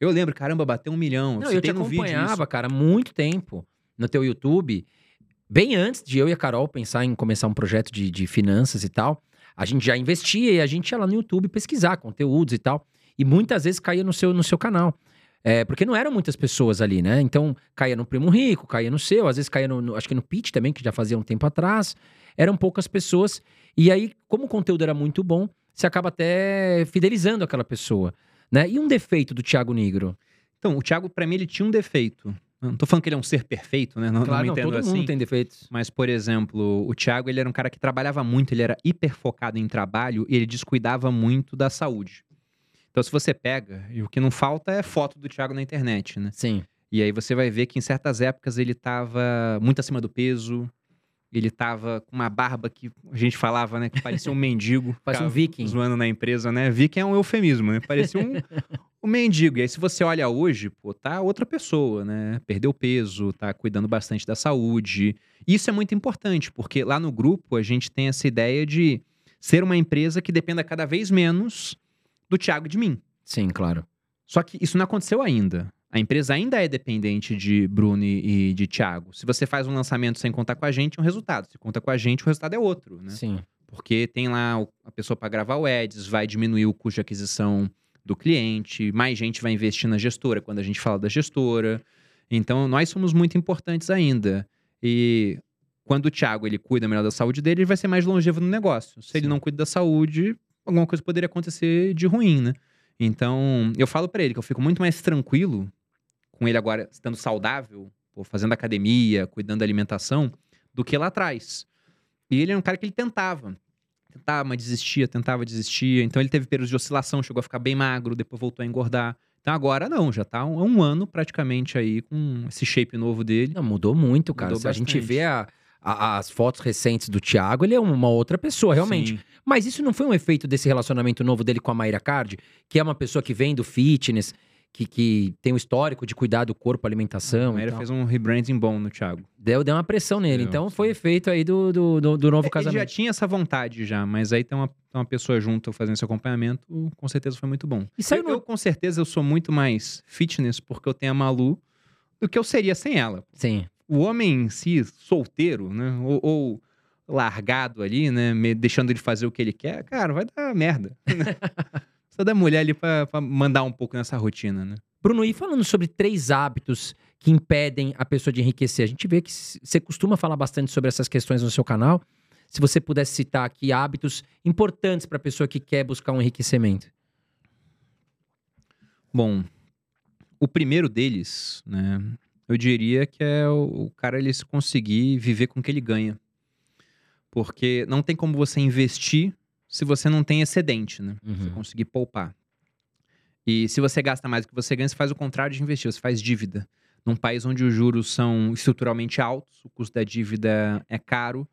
Eu lembro, caramba, bateu um milhão. Não, eu te acompanhava, cara, muito tempo no teu YouTube. Bem antes de eu e a Carol pensar em começar um projeto de, de finanças e tal, a gente já investia e a gente ia lá no YouTube pesquisar conteúdos e tal. E muitas vezes caía no seu, no seu canal. É, porque não eram muitas pessoas ali, né? Então, caía no Primo Rico, caía no seu, às vezes caía no, no- acho que no Pitch também, que já fazia um tempo atrás. Eram poucas pessoas. E aí, como o conteúdo era muito bom, você acaba até fidelizando aquela pessoa, né? E um defeito do Thiago Negro? Então, o Thiago, pra mim, ele tinha um defeito. Não tô falando que ele é um ser perfeito, né? Não, Claro, não não, todo assim. mundo tem defeitos. Mas, por exemplo, o Thiago, ele era um cara que trabalhava muito, ele era hiper focado em trabalho e ele descuidava muito da saúde. Então, se você pega, e o que não falta é foto do Thiago na internet, né? Sim. E aí você vai ver que em certas épocas ele tava muito acima do peso, ele tava com uma barba que a gente falava, né, que parecia um mendigo. Parece um viking. Zoando na empresa, né? Viking é um eufemismo, né? Parecia um, um mendigo. E aí se você olha hoje, pô, tá outra pessoa, né? Perdeu peso, tá cuidando bastante da saúde. E isso é muito importante, porque lá no grupo a gente tem essa ideia de ser uma empresa que dependa cada vez menos do Thiago e de mim. Sim, claro. Só que isso não aconteceu ainda. A empresa ainda é dependente de Bruno e de Thiago. Se você faz um lançamento sem contar com a gente, é um resultado. Se conta com a gente, o resultado é outro, né? Sim. Porque tem lá o- a pessoa para gravar o ads, vai diminuir o custo de aquisição do cliente, mais gente vai investir na gestora quando a gente fala da gestora. Então, nós somos muito importantes ainda. E quando o Thiago ele cuida melhor da saúde dele, ele vai ser mais longevo no negócio. Se ele Sim. não cuida da saúde, alguma coisa poderia acontecer de ruim, né? Então, eu falo pra ele que eu fico muito mais tranquilo com ele agora estando saudável, pô, fazendo academia, cuidando da alimentação, do que lá atrás. E ele é um cara que ele tentava. Tentava, mas desistia, tentava, desistia. Então ele teve períodos de oscilação, chegou a ficar bem magro, depois voltou a engordar. Então agora não, já tá um, um ano praticamente aí com esse shape novo dele. Não, mudou muito, cara. Mudou Se a gente bastante. vê a- a- as fotos recentes do Thiago, ele é uma outra pessoa, realmente. Sim. Mas isso não foi um efeito desse relacionamento novo dele com a Mayra Card, que é uma pessoa que vem do fitness, que, que tem um histórico de cuidar do corpo, alimentação. E tal. fez um rebranding bom no Thiago. Deu, deu uma pressão nele. Deu, então foi efeito aí do, do, do, do novo Ele já casamento. tinha essa vontade já, mas aí tem uma, tem uma pessoa junto fazendo esse acompanhamento, com certeza foi muito bom. E saiu Eu, no- eu, com certeza, eu sou muito mais fitness porque eu tenho a Malu do que eu seria sem ela. Sim. o homem em si, solteiro, né? Ou, ou largado ali, né? me- Deixando ele fazer o que ele quer, cara, vai dar merda. né? Precisa da mulher ali pra, pra mandar um pouco nessa rotina, né? Bruno, e falando sobre três hábitos que impedem a pessoa de enriquecer, a gente vê que você costuma falar bastante sobre essas questões no seu canal. Se você pudesse citar aqui hábitos importantes para a pessoa que quer buscar um enriquecimento. Bom, o primeiro deles, né? Eu diria que é o, o cara ele se conseguir viver com o que ele ganha. Porque não tem como você investir se você não tem excedente, né? Você Uhum. conseguir poupar. E se você gasta mais do que você ganha, você faz o contrário de investir, você faz dívida. Num país onde os juros são estruturalmente altos, o custo da dívida é caro.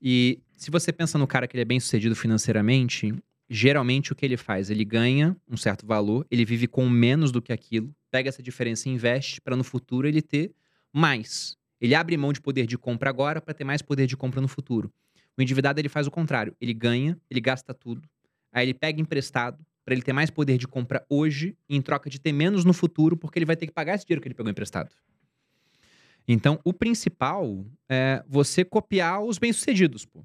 E se você pensa no cara que ele é bem sucedido financeiramente, geralmente o que ele faz? Ele ganha um certo valor, ele vive com menos do que aquilo, pega essa diferença e investe para no futuro ele ter mais. Ele abre mão de poder de compra agora para ter mais poder de compra no futuro. O endividado ele faz o contrário, ele ganha, ele gasta tudo, aí ele pega emprestado para ele ter mais poder de compra hoje, em troca de ter menos no futuro, porque ele vai ter que pagar esse dinheiro que ele pegou emprestado. Então, o principal é você copiar os bem-sucedidos, pô.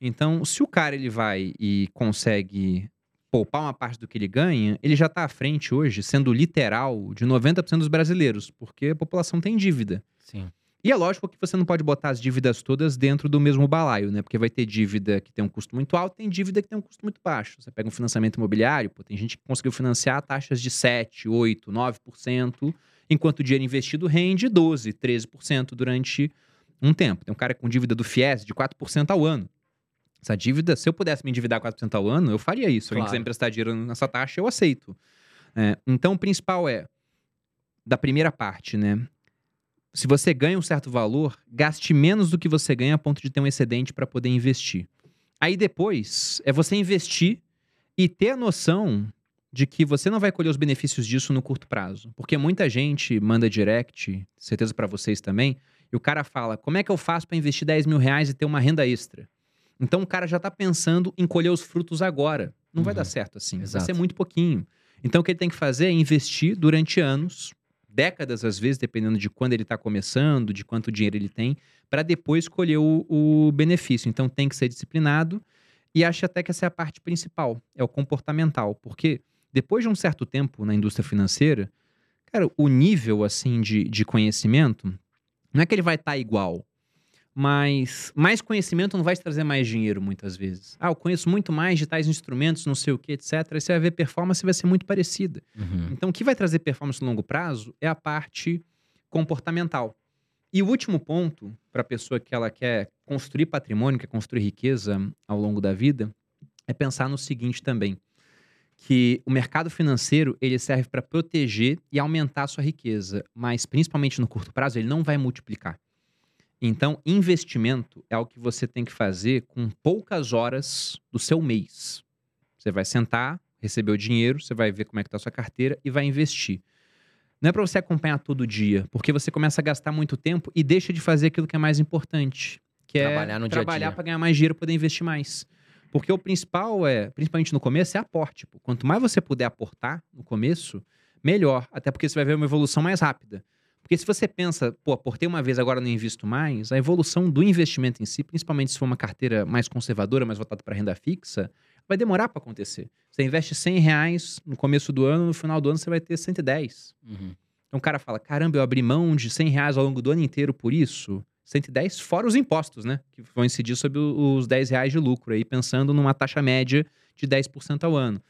Então, se o cara ele vai e consegue poupar uma parte do que ele ganha, ele já está à frente hoje, sendo literal, de 90% dos brasileiros, porque a população tem dívida. Sim. E é lógico que você não pode botar as dívidas todas dentro do mesmo balaio, né? Porque vai ter dívida que tem um custo muito alto, tem dívida que tem um custo muito baixo. Você pega um financiamento imobiliário, pô, tem gente que conseguiu financiar taxas de 7, 8, 9%, enquanto o dinheiro investido rende 12, 13% durante um tempo. Tem um cara com dívida do FIES de 4% ao ano. Essa dívida, se eu pudesse me endividar 4% ao ano, eu faria isso. Se alguém quiser emprestar dinheiro nessa taxa, eu aceito. É, então, o principal é, da primeira parte, né? Se você ganha um certo valor, gaste menos do que você ganha a ponto de ter um excedente para poder investir. Aí depois é você investir e ter a noção de que você não vai colher os benefícios disso no curto prazo. Porque muita gente manda direct, certeza para vocês também, e o cara fala: como é que eu faço para investir 10 mil reais e ter uma renda extra? Então o cara já tá pensando em colher os frutos agora. Não vai Uhum. dar certo assim. Exato. Vai ser muito pouquinho. Então o que ele tem que fazer é investir durante anos, décadas às vezes, dependendo de quando ele está começando, de quanto dinheiro ele tem, para depois colher o, o benefício. Então tem que ser disciplinado e acho até que essa é a parte principal, é o comportamental, porque depois de um certo tempo na indústria financeira, cara, o nível assim de, de conhecimento não é que ele vai estar igual, mas mais conhecimento não vai te trazer mais dinheiro muitas vezes. Ah, eu conheço muito mais de tais instrumentos, não sei o que, etc. Aí você vai ver performance vai ser muito parecida. Uhum. Então, o que vai trazer performance no longo prazo é a parte comportamental. E o último ponto para a pessoa que ela quer construir patrimônio, quer construir riqueza ao longo da vida, é pensar no seguinte também, que o mercado financeiro ele serve para proteger e aumentar a sua riqueza, mas principalmente no curto prazo ele não vai multiplicar. Então, investimento é o que você tem que fazer com poucas horas do seu mês. Você vai sentar, receber o dinheiro, você vai ver como é que está a sua carteira e vai investir. Não é para você acompanhar todo dia, porque você começa a gastar muito tempo e deixa de fazer aquilo que é mais importante, que Trabalhar no é trabalhar para ganhar mais dinheiro, poder investir mais. Porque o principal é, principalmente no começo, é aporte. Quanto mais você puder aportar no começo, melhor. Até porque você vai ver uma evolução mais rápida. Porque se você pensa, pô, aportei uma vez, agora não invisto mais, a evolução do investimento em si, principalmente se for uma carteira mais conservadora, mais voltada para renda fixa, vai demorar para acontecer. Você investe 100 reais no começo do ano, no final do ano você vai ter 110. Uhum. Então o cara fala, caramba, eu abri mão de 100 reais ao longo do ano inteiro por isso. 110 fora os impostos, né? Que vão incidir sobre os 10 reais de lucro aí, pensando numa taxa média de 10% ao ano.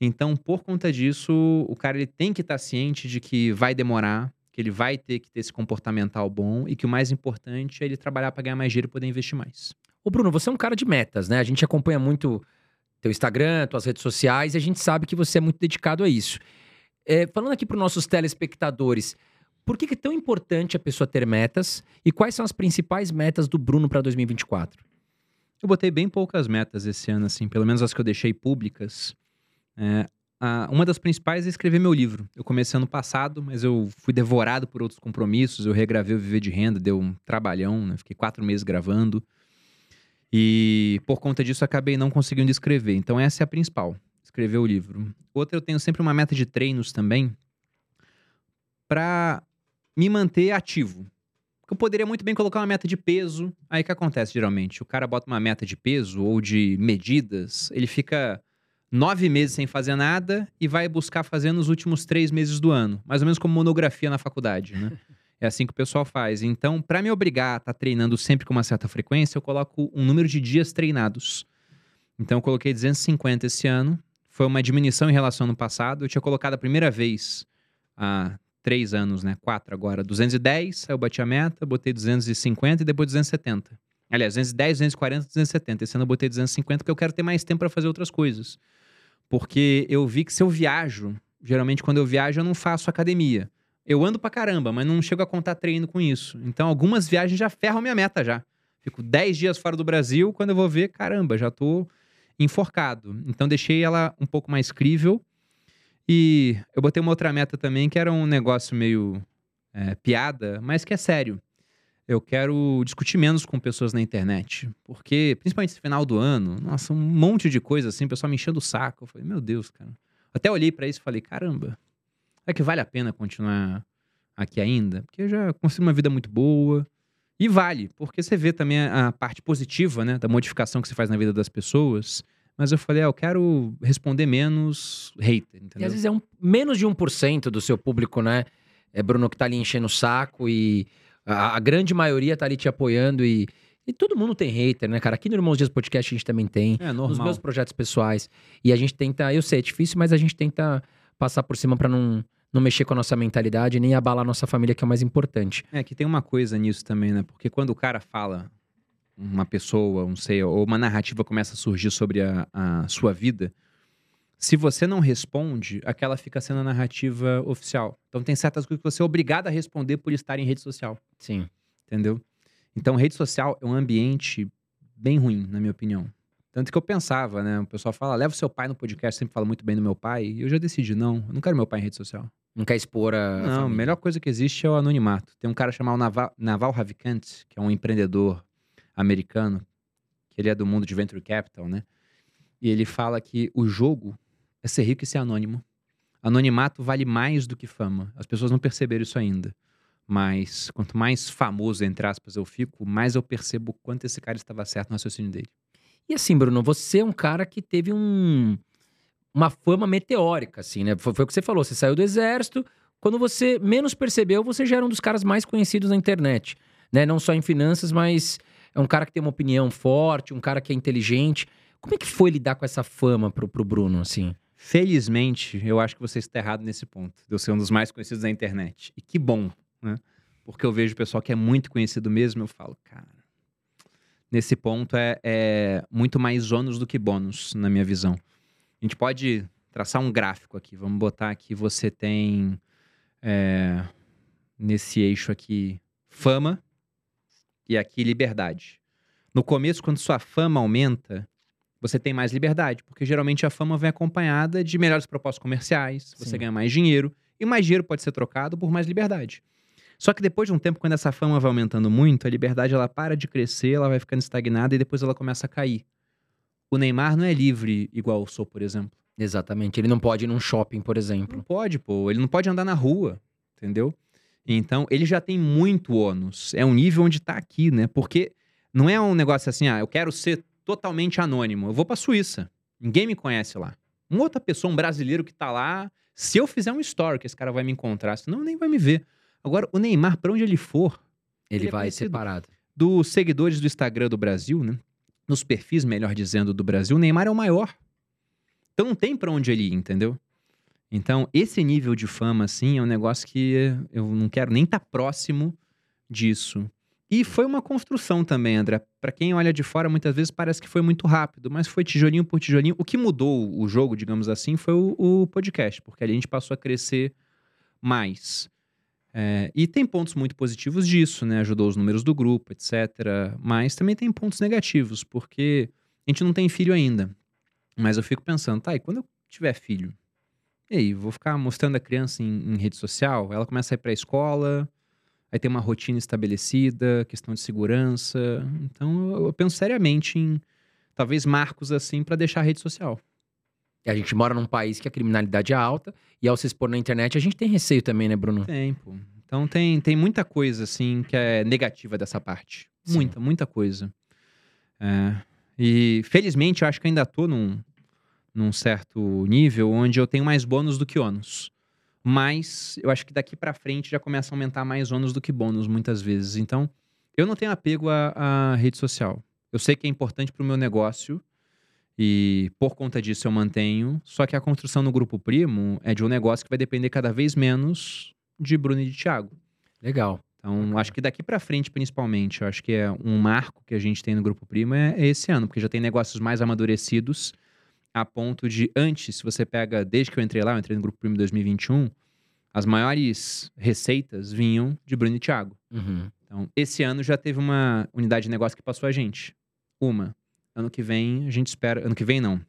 Então, por conta disso, o cara ele tem que estar tá ciente de que vai demorar, que ele vai ter que ter esse comportamental bom e que o mais importante é ele trabalhar para ganhar mais dinheiro e poder investir mais. Ô Bruno, você é um cara de metas, né? A gente acompanha muito teu Instagram, tuas redes sociais, e a gente sabe que você é muito dedicado a isso. É, falando aqui para os nossos telespectadores, por que, que é tão importante a pessoa ter metas e quais são as principais metas do Bruno para 2024? Eu botei bem poucas metas esse ano, assim, pelo menos as que eu deixei públicas. É, a, uma das principais é escrever meu livro. Eu comecei ano passado, mas eu fui devorado por outros compromissos. Eu regravei o Viver de Renda, deu um trabalhão, né? Fiquei quatro meses gravando. E por conta disso acabei não conseguindo escrever. Então essa é a principal, escrever o livro. Outra eu tenho sempre uma meta de treinos também para me manter ativo. Eu poderia muito bem colocar uma meta de peso. Aí que acontece geralmente? O cara bota uma meta de peso ou de medidas, ele fica nove meses sem fazer nada e vai buscar fazer nos últimos três meses do ano. Mais ou menos como monografia na faculdade, né? É assim que o pessoal faz. Então, para me obrigar a estar tá treinando sempre com uma certa frequência, eu coloco um número de dias treinados. Então, eu coloquei 250 esse ano. Foi uma diminuição em relação ao ano passado. Eu tinha colocado a primeira vez há três anos, né? Quatro agora. 210, aí eu bati a meta, botei 250 e depois 270. Aliás, 210, 240, 270. Esse ano eu botei 250 porque eu quero ter mais tempo para fazer outras coisas. Porque eu vi que se eu viajo, geralmente quando eu viajo eu não faço academia. Eu ando pra caramba, mas não chego a contar treino com isso. Então, algumas viagens já ferram minha meta já. Fico 10 dias fora do Brasil, quando eu vou ver, caramba, já tô enforcado. Então, deixei ela um pouco mais crível. E eu botei uma outra meta também, que era um negócio meio é, piada, mas que é sério. Eu quero discutir menos com pessoas na internet. Porque, principalmente esse final do ano, nossa, um monte de coisa assim, o pessoal me enchendo o saco. Eu falei, meu Deus, cara. Até olhei para isso e falei, caramba, é que vale a pena continuar aqui ainda? Porque eu já construí uma vida muito boa. E vale, porque você vê também a, parte positiva, né, da modificação que você faz na vida das pessoas. Mas eu falei, ah, eu quero responder menos hater, entendeu? E às vezes é um, menos de 1% do seu público, né? É Bruno que tá ali enchendo o saco e a, a grande maioria tá ali te apoiando e, e todo mundo tem hater, né, cara? Aqui no Irmãos Dias Podcast a gente também tem. É normal. Nos meus projetos pessoais. E a gente tenta, eu sei, é difícil, mas a gente tenta passar por cima para não, não mexer com a nossa mentalidade, nem abalar a nossa família, que é o mais importante. É, que tem uma coisa nisso também, né? Porque quando o cara fala, uma pessoa, um sei, ou uma narrativa começa a surgir sobre a, a sua vida, se você não responde, aquela fica sendo a narrativa oficial. Então tem certas coisas que você é obrigado a responder por estar em rede social. Sim. Entendeu? Então, rede social é um ambiente bem ruim, na minha opinião. Tanto que eu pensava, né? O pessoal fala, leva o seu pai no podcast, sempre fala muito bem do meu pai. E eu já decidi, não, eu não quero meu pai em rede social. Não quer expor a. Não, a melhor coisa que existe é o anonimato. Tem um cara chamado Naval, Naval Ravikant, que é um empreendedor americano, que ele é do mundo de venture capital, né? E ele fala que o jogo é ser rico e ser anônimo. Anonimato vale mais do que fama. As pessoas não perceberam isso ainda. Mas quanto mais famoso, entre aspas, eu fico, mais eu percebo quanto esse cara estava certo no raciocínio dele. E assim, Bruno, você é um cara que teve um, uma fama meteórica, assim, né? Foi, foi o que você falou, você saiu do exército, quando você menos percebeu, você já era um dos caras mais conhecidos na internet, né? Não só em finanças, mas é um cara que tem uma opinião forte, um cara que é inteligente. Como é que foi lidar com essa fama pro, pro Bruno, assim? Felizmente, eu acho que você está errado nesse ponto, eu ser um dos mais conhecidos na internet. E que bom, né? Porque eu vejo o pessoal que é muito conhecido mesmo, eu falo, cara, nesse ponto é, é muito mais ônus do que bônus, na minha visão. A gente pode traçar um gráfico aqui. Vamos botar aqui, você tem é, nesse eixo aqui fama e aqui liberdade. No começo, quando sua fama aumenta, você tem mais liberdade, porque geralmente a fama vem acompanhada de melhores propostas comerciais, você Sim. ganha mais dinheiro, e mais dinheiro pode ser trocado por mais liberdade. Só que depois de um tempo, quando essa fama vai aumentando muito, a liberdade ela para de crescer, ela vai ficando estagnada e depois ela começa a cair. O Neymar não é livre igual eu sou, por exemplo. Exatamente. Ele não pode ir num shopping, por exemplo. Não pode, pô. Ele não pode andar na rua, entendeu? Então, ele já tem muito ônus. É um nível onde tá aqui, né? Porque não é um negócio assim, ah, eu quero ser totalmente anônimo. Eu vou pra Suíça. Ninguém me conhece lá. Uma outra pessoa, um brasileiro que tá lá, se eu fizer um story, que esse cara vai me encontrar, senão nem vai me ver. Agora, o Neymar, pra onde ele for, Ele, Ele é vai separado. dos seguidores do Instagram do Brasil, né? Nos perfis, melhor dizendo, do Brasil, o Neymar é o maior. Então não tem pra onde ele ir, entendeu? Então, esse nível de fama, assim, é um negócio que eu não quero nem estar próximo disso. E foi uma construção também, André. Pra quem olha de fora, muitas vezes parece que foi muito rápido, mas foi tijolinho por tijolinho. O que mudou o jogo, digamos assim, foi o, o podcast, porque ali a gente passou a crescer mais. É, e tem pontos muito positivos disso, né? Ajudou os números do grupo, etc. Mas também tem pontos negativos, porque a gente não tem filho ainda. Mas eu fico pensando, tá, e quando eu tiver filho? E aí, vou ficar mostrando a criança em, em rede social? Ela começa a ir pra escola, aí tem uma rotina estabelecida, questão de segurança. Então eu, eu penso seriamente em talvez marcos assim pra deixar a rede social. E a gente mora num país que a criminalidade é alta. E ao se expor na internet, a gente tem receio também, né, Bruno? Tem, pô. Então tem, tem muita coisa, assim, que é negativa dessa parte. Sim. Muita, muita coisa. É, e felizmente eu acho que ainda tô num, num certo nível onde eu tenho mais bônus do que ônus. Mas eu acho que daqui pra frente já começa a aumentar mais ônus do que bônus muitas vezes. Então, eu não tenho apego à, à rede social. Eu sei que é importante pro meu negócio e por conta disso eu mantenho. Só que a construção no grupo primo é de um negócio que vai depender cada vez menos de Bruno e de Thiago. Legal. Então, acho que daqui pra frente, principalmente, eu acho que é um marco que a gente tem no Grupo Primo é, é esse ano, porque já tem negócios mais amadurecidos a ponto de, antes, se você pega, desde que eu entrei lá, eu entrei no Grupo Primo em 2021, as maiores receitas vinham de Bruno e Thiago. Uhum. Então, esse ano já teve uma unidade de negócio que passou a gente. Uma. Ano que vem, a gente espera. Ano que vem, não.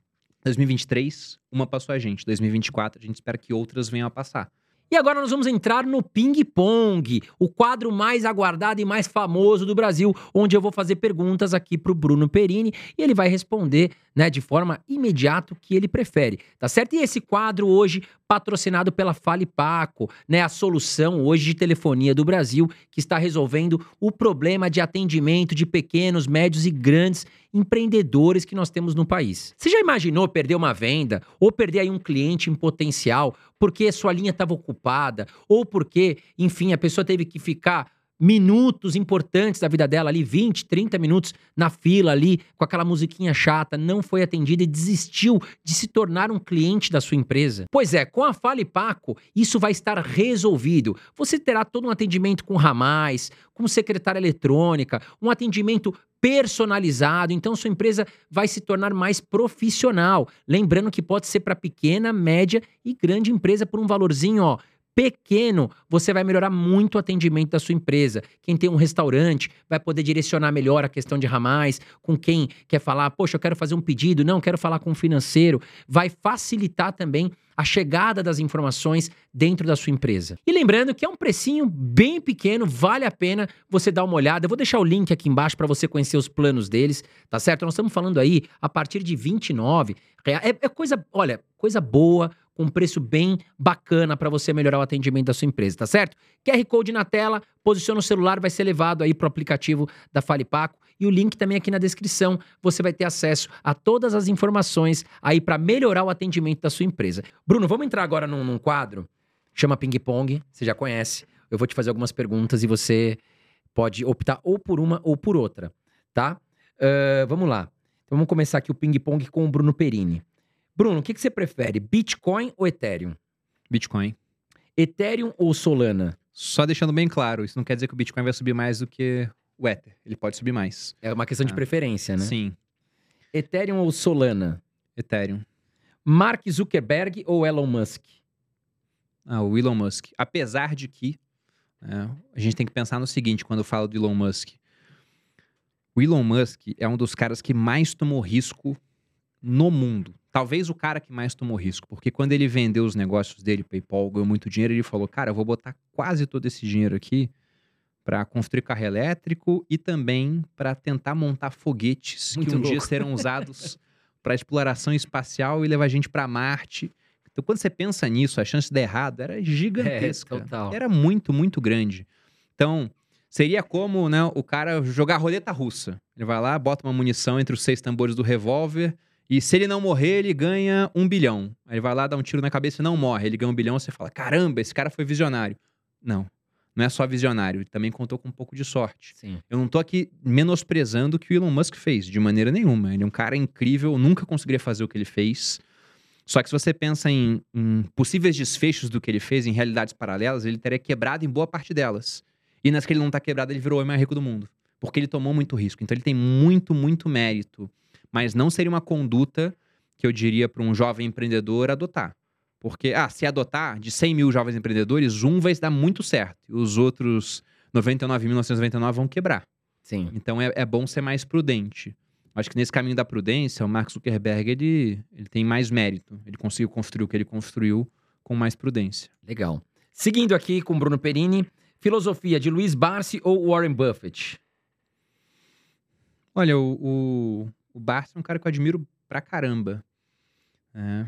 2023, uma passou a gente. 2024, a gente espera que outras venham a passar. E agora nós vamos entrar no Ping Pong, o quadro mais aguardado e mais famoso do Brasil, onde eu vou fazer perguntas aqui pro Bruno Perini e ele vai responder, né, de forma imediata o que ele prefere, tá certo? E esse quadro hoje patrocinado pela Fale Paco, né, a solução hoje de telefonia do Brasil que está resolvendo o problema de atendimento de pequenos, médios e grandes empreendedores que nós temos no país. Você já imaginou perder uma venda ou perder aí um cliente em potencial porque sua linha estava ocupada ou porque, enfim, a pessoa teve que ficar minutos importantes da vida dela ali, 20, 30 minutos na fila ali, com aquela musiquinha chata, não foi atendida e desistiu de se tornar um cliente da sua empresa? Pois é, com a Fale Paco, isso vai estar resolvido. Você terá todo um atendimento com ramais, com secretária eletrônica, um atendimento personalizado, então sua empresa vai se tornar mais profissional. Lembrando que pode ser para pequena, média e grande empresa por um valorzinho, ó, pequeno, você vai melhorar muito o atendimento da sua empresa. Quem tem um restaurante vai poder direcionar melhor a questão de ramais, com quem quer falar, poxa, eu quero fazer um pedido, não, quero falar com o financeiro. Vai facilitar também a chegada das informações dentro da sua empresa. E lembrando que é um precinho bem pequeno, vale a pena você dar uma olhada. Eu vou deixar o link aqui embaixo para você conhecer os planos deles, tá certo? Nós estamos falando aí a partir de 29 reais. É, é coisa, olha, coisa boa, com um preço bem bacana para você melhorar o atendimento da sua empresa, tá certo? QR Code na tela, posiciona o celular, vai ser levado aí pro aplicativo da Fale Paco e o link também aqui na descrição. Você vai ter acesso a todas as informações aí para melhorar o atendimento da sua empresa. Bruno, vamos entrar agora num, num quadro chama Ping Pong, você já conhece. Eu vou te fazer algumas perguntas e você pode optar ou por uma ou por outra, tá? Ah, vamos lá. Então vamos começar aqui o Ping Pong com o Bruno Perini. Bruno, o que, que você prefere, Bitcoin ou Ethereum? Bitcoin. Ethereum ou Solana? Só deixando bem claro, isso não quer dizer que o Bitcoin vai subir mais do que o Ether. Ele pode subir mais. É uma questão de Ah. preferência, né? Sim. Ethereum ou Solana? Ethereum. Mark Zuckerberg ou Elon Musk? Ah, o Elon Musk. Apesar de que né, a gente tem que pensar no seguinte quando eu falo do Elon Musk. O Elon Musk é um dos caras que mais tomou risco no mundo. Talvez o cara que mais tomou risco, porque quando ele vendeu os negócios dele, PayPal, ganhou muito dinheiro, ele falou: "Cara, eu vou botar quase todo esse dinheiro aqui para construir carro elétrico e também para tentar montar foguetes Muito que um dia louco. serão usados para exploração espacial e levar a gente para Marte. Então, quando você pensa nisso, a chance de dar errado era gigantesca. É, total. Era muito, muito grande. Então, seria como né, o cara jogar roleta russa. Ele vai lá, bota uma munição entre os seis tambores do revólver. E se ele não morrer, ele ganha um bilhão. Aí ele vai lá, dá um tiro na cabeça e não morre. Ele ganha um bilhão, você fala: caramba, esse cara foi visionário. Não. Não é só visionário, ele também contou com um pouco de sorte. Sim. Eu não tô aqui menosprezando o que o Elon Musk fez, de maneira nenhuma. Ele é um cara incrível, nunca conseguiria fazer o que ele fez. Só que se você pensa em, em possíveis desfechos do que ele fez, em realidades paralelas, ele teria quebrado em boa parte delas. E nas que ele não tá quebrado, ele virou o homem mais rico do mundo. Porque ele tomou muito risco. Então ele tem muito, muito mérito. Mas não seria uma conduta que eu diria para um jovem empreendedor adotar. Porque, ah, se adotar de 100 mil jovens empreendedores, um vai dar muito certo. E os outros 99.999 vão quebrar. Sim. Então é, é bom ser mais prudente. Acho que nesse caminho da prudência, o Mark Zuckerberg ele, ele tem mais mérito. Ele conseguiu construir o que ele construiu com mais prudência. Legal. Seguindo aqui com Bruno Perini, filosofia de Luiz Barsi ou Warren Buffett? Olha, o, o, o Barsi é um cara que eu admiro pra caramba. É.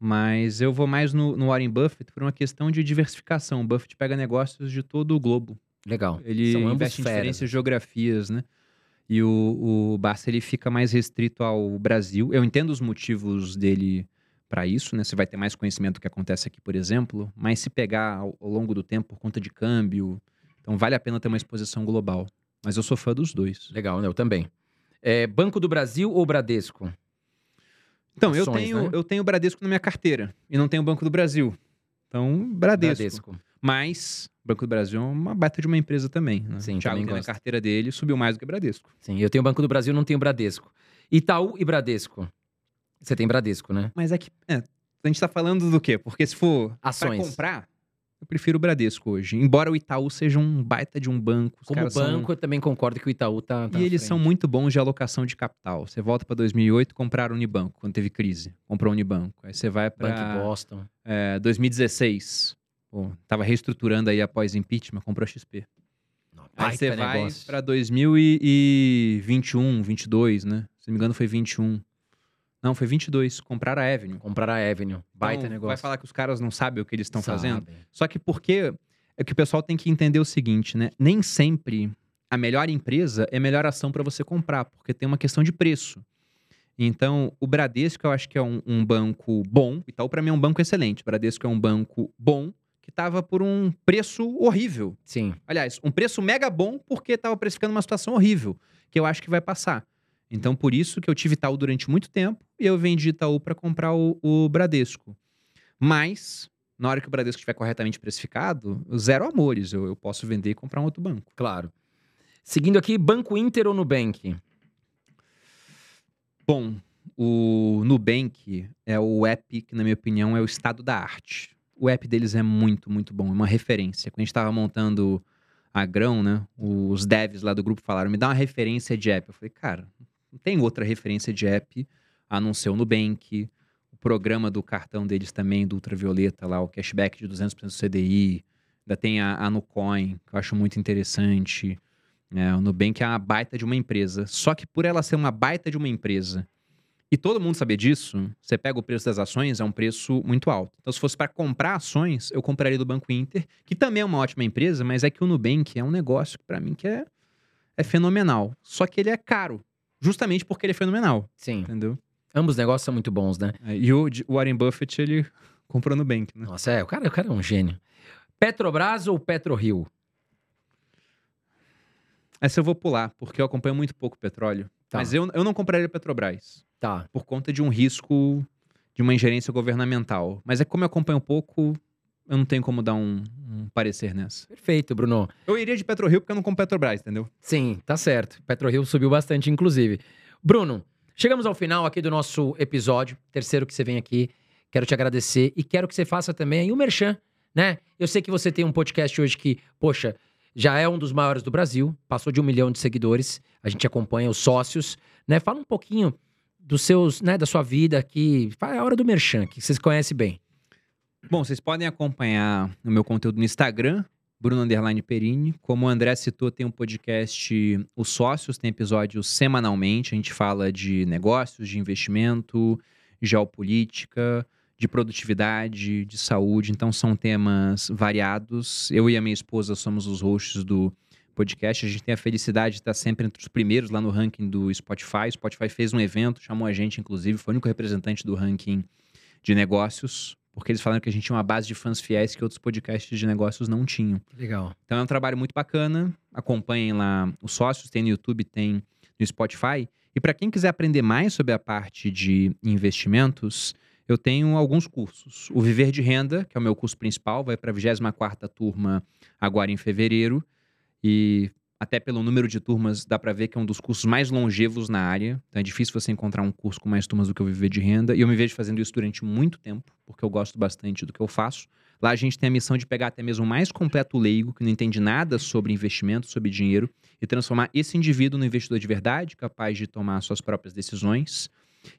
Mas eu vou mais no, no Warren Buffett por uma questão de diversificação. O Buffett pega negócios de todo o globo. Legal. Ele São ambos investe em diferentes geografias, né? E o, o Barça ele fica mais restrito ao Brasil. Eu entendo os motivos dele para isso, né? Você vai ter mais conhecimento do que acontece aqui, por exemplo. Mas se pegar ao, ao longo do tempo por conta de câmbio, então vale a pena ter uma exposição global. Mas eu sou fã dos dois. Legal, né? Eu também. É, Banco do Brasil ou Bradesco? Então, eu Ações, tenho né? eu tenho Bradesco na minha carteira e não tenho Banco do Brasil. Então, Bradesco. Mas Banco do Brasil é uma baita de uma empresa também. Né? Sim, o Thiago também tem na carteira dele subiu mais do que Bradesco. Sim, eu tenho Banco do Brasil, não tenho Bradesco. Itaú e Bradesco. Você tem Bradesco, né? Mas é que. é, a gente tá falando do quê? Porque se for Ações. comprar, eu prefiro o Bradesco hoje. Embora o Itaú seja um baita de um banco. Como caras são- banco, eu também concordo que o Itaú tá. tá E eles frente. são muito bons de alocação de capital. Você volta pra 2008, compraram Unibanco, quando teve crise. Comprou Unibanco. Aí você vai Banco pra Boston. é, 2016. Pô, tava reestruturando aí após impeachment, comprou a XP. Aí você vai pra 2021, 22, né? Se não me engano foi 21. Não, foi 22. Compraram a Avenue. Comprar a Avenue. Baita Então, negócio. Vai falar que os caras não sabem o que eles estão fazendo? Só que porque é que o pessoal tem que entender o seguinte, né? Nem sempre a melhor empresa é a melhor ação para você comprar, porque tem uma questão de preço. Então, o Bradesco eu acho que é um, um banco bom. Itaú para mim é um banco excelente. O Bradesco é um banco bom que estava por um preço horrível. Sim. Aliás, um preço mega bom porque estava precificando uma situação horrível, que eu acho que vai passar. Então, por isso que eu tive Itaú durante muito tempo e eu vendi Itaú para comprar o, o Bradesco. Mas, na hora que o Bradesco estiver corretamente precificado, zero amores. Eu, eu posso vender e comprar um outro banco. Claro. Seguindo aqui, Banco Inter ou Nubank? Bom, o Nubank é o app que, na minha opinião, é o estado da arte. O app deles é muito, muito bom, é uma referência. Quando a gente estava montando a Grão, né, os devs lá do grupo falaram, me dá uma referência de app. Eu falei, cara, não tem outra referência de app a não ser o Nubank, o programa do cartão deles também, do Ultravioleta lá, o cashback de 200% do CDI, ainda tem a, a Nucoin, que eu acho muito interessante. É, o Nubank é uma baita de uma empresa. Só que por ela ser uma baita de uma empresa e todo mundo saber disso, você pega o preço das ações, é um preço muito alto. Então, se fosse para comprar ações, eu compraria do Banco Inter, que também é uma ótima empresa, mas é que o Nubank é um negócio que para mim que é, é fenomenal. Só que ele é caro, justamente porque ele é fenomenal, Sim. entendeu? Ambos negócios são muito bons, né? É, E o, Warren Buffett, ele comprou no Nubank, né? Nossa, é, o cara, o cara é um gênio. Petrobras ou PetroRio? Essa eu vou pular, porque eu acompanho muito pouco petróleo. Tá. Mas eu, eu não compraria Petrobras. Tá. por conta de um risco de uma ingerência governamental. Mas é como eu acompanho pouco, eu não tenho como dar um, um parecer nessa. Perfeito, Bruno. Eu iria de PetroRio porque eu não compro Petrobras, entendeu? Sim, tá certo. PetroRio subiu bastante, inclusive. Bruno, chegamos ao final aqui do nosso episódio, terceiro que você vem aqui. Quero te agradecer e quero que você faça também aí o merchan, né? Eu sei que você tem um podcast hoje que, poxa, já é um dos maiores do Brasil, passou de um milhão de seguidores, a gente acompanha os sócios, né? Fala um pouquinho dos seus, né, da sua vida aqui. Fala a hora do merchan, que vocês conhecem bem. Bom, vocês podem acompanhar o meu conteúdo no Instagram, Bruno Underline Perini. Como o André citou, tem um podcast Os Sócios, tem episódios semanalmente. A gente fala de negócios, de investimento, geopolítica, de produtividade, de saúde. Então são temas variados. Eu e a minha esposa somos os hosts do podcast. A gente tem a felicidade de estar sempre entre os primeiros lá no ranking do Spotify. O Spotify fez um evento, chamou a gente, inclusive, foi o único representante do ranking de negócios porque eles falaram que a gente tinha uma base de fãs fiéis que outros podcasts de negócios não tinham. Legal. Então é um trabalho muito bacana. Acompanhem lá os sócios, tem no YouTube, tem no Spotify. E para quem quiser aprender mais sobre a parte de investimentos, eu tenho alguns cursos. O Viver de Renda, que é o meu curso principal, vai para a 24ª turma agora em fevereiro. E até pelo número de turmas, dá para ver que é um dos cursos mais longevos na área. Então é difícil você encontrar um curso com mais turmas do que o Viver de Renda. E eu me vejo fazendo isso durante muito tempo, porque eu gosto bastante do que eu faço. Lá a gente tem a missão de pegar até mesmo o mais completo leigo, que não entende nada sobre investimento, sobre dinheiro, e transformar esse indivíduo no investidor de verdade, capaz de tomar suas próprias decisões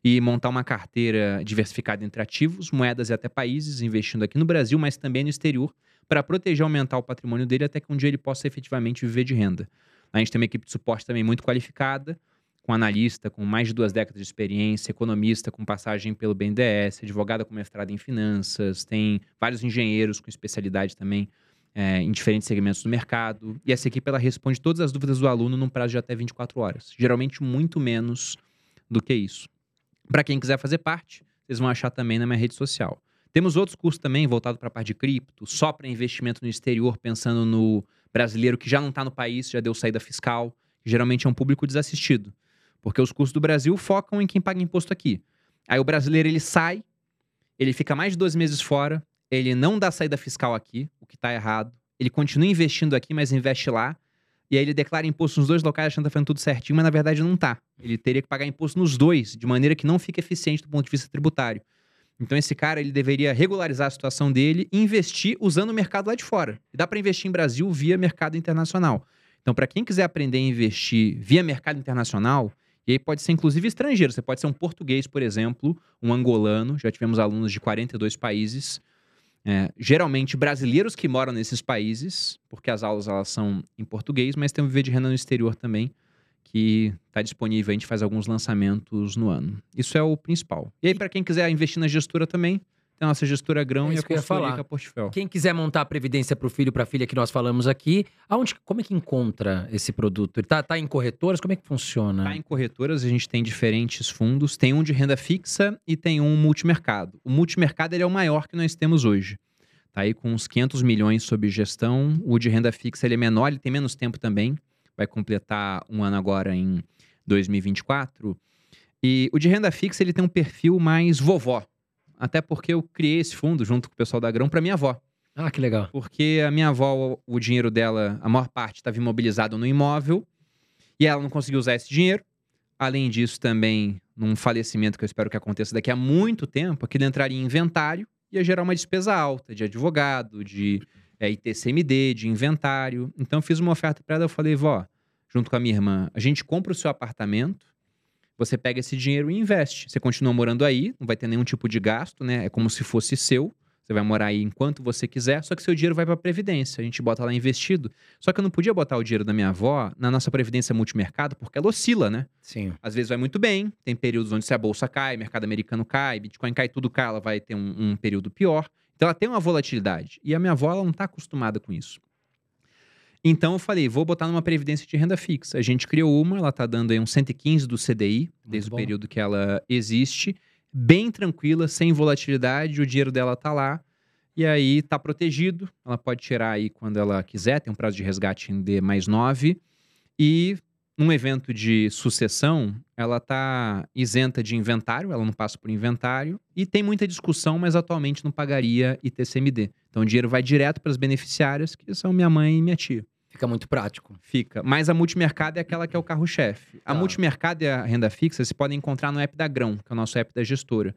e montar uma carteira diversificada entre ativos, moedas e até países, investindo aqui no Brasil, mas também no exterior, para proteger e aumentar o patrimônio dele até que um dia ele possa efetivamente viver de renda. A gente tem uma equipe de suporte também muito qualificada, com analista com mais de duas décadas de experiência, economista com passagem pelo BNDES, advogada com mestrado em finanças, tem vários engenheiros com especialidade também é, em diferentes segmentos do mercado. E essa equipe ela responde todas as dúvidas do aluno num prazo de até 24 horas. Geralmente muito menos do que isso. Para quem quiser fazer parte, vocês vão achar também na minha rede social. Temos outros cursos também voltados para a parte de cripto, só para investimento no exterior, pensando no brasileiro que já não está no país, já deu saída fiscal, que geralmente é um público desassistido. Porque os cursos do Brasil focam em quem paga imposto aqui. Aí o brasileiro ele sai, ele fica mais de dois meses fora, ele não dá saída fiscal aqui, o que está errado. Ele continua investindo aqui, mas investe lá. E aí ele declara imposto nos dois locais achando que está fazendo tudo certinho, mas na verdade não está. Ele teria que pagar imposto nos dois, de maneira que não fique eficiente do ponto de vista tributário. Então esse cara ele deveria regularizar a situação dele e investir usando o mercado lá de fora. E dá para investir em Brasil via mercado internacional. Então para quem quiser aprender a investir via mercado internacional, e aí pode ser inclusive estrangeiro, você pode ser um português, por exemplo, um angolano, já tivemos alunos de 42 países, é, geralmente brasileiros que moram nesses países, porque as aulas elas são em português, mas tem um viver de renda no exterior também, que está disponível. A gente faz alguns lançamentos no ano. Isso é o principal. E aí, para quem quiser investir na gestura também, tem a nossa gestura grão É e a consultoria Portfel. Quem quiser montar a previdência para o filho, para a filha que nós falamos aqui, aonde, como é que encontra esse produto? Ele tá, em corretoras? Como é que funciona? Tá em corretoras, a gente tem diferentes fundos. Tem um de renda fixa e tem um multimercado. O multimercado ele é o maior que nós temos hoje. Tá aí com uns 500 milhões sob gestão. O de renda fixa ele é menor, ele tem menos tempo também. Vai completar um ano agora em 2024. E o de renda fixa ele tem um perfil mais vovó. Até porque eu criei esse fundo junto com o pessoal da Grão para minha avó. Ah, que legal. Porque a minha avó, o dinheiro dela, a maior parte estava imobilizado no imóvel e ela não conseguiu usar esse dinheiro. Além disso, também, num falecimento que eu espero que aconteça daqui a muito tempo, aquilo entraria em inventário e ia gerar uma despesa alta de advogado, de é, ITCMD, de inventário. Então, eu fiz uma oferta para ela. Eu falei, vó, junto com a minha irmã, a gente compra o seu apartamento, você pega esse dinheiro e investe. Você continua morando aí, não vai ter nenhum tipo de gasto, né? É como se fosse seu. Você vai morar aí enquanto você quiser, só que seu dinheiro vai para previdência. A gente bota lá investido. Só que eu não podia botar o dinheiro da minha avó na nossa previdência multimercado, porque ela oscila, né? Sim. Às vezes vai muito bem, tem períodos onde se a bolsa cai, mercado americano cai, Bitcoin cai, tudo cai, ela vai ter um, um período pior. Então ela tem uma volatilidade. E a minha avó ela não está acostumada com isso. Então eu falei, vou botar numa previdência de renda fixa. A gente criou uma, ela está dando aí um 115 do CDI, desde o período que ela existe, bem tranquila, sem volatilidade, o dinheiro dela tá lá. E aí tá protegido, ela pode tirar aí quando ela quiser, tem um prazo de resgate em D mais 9. E num evento de sucessão, ela tá isenta de inventário, ela não passa por inventário. E tem muita discussão, mas atualmente não pagaria ITCMD. Então o dinheiro vai direto para as beneficiárias, que são minha mãe e minha tia. Fica muito prático. Fica. Mas a multimercado é aquela que é o carro-chefe. A Tá. multimercado e a renda fixa você podem encontrar no app da Grão, que é o nosso app da gestora.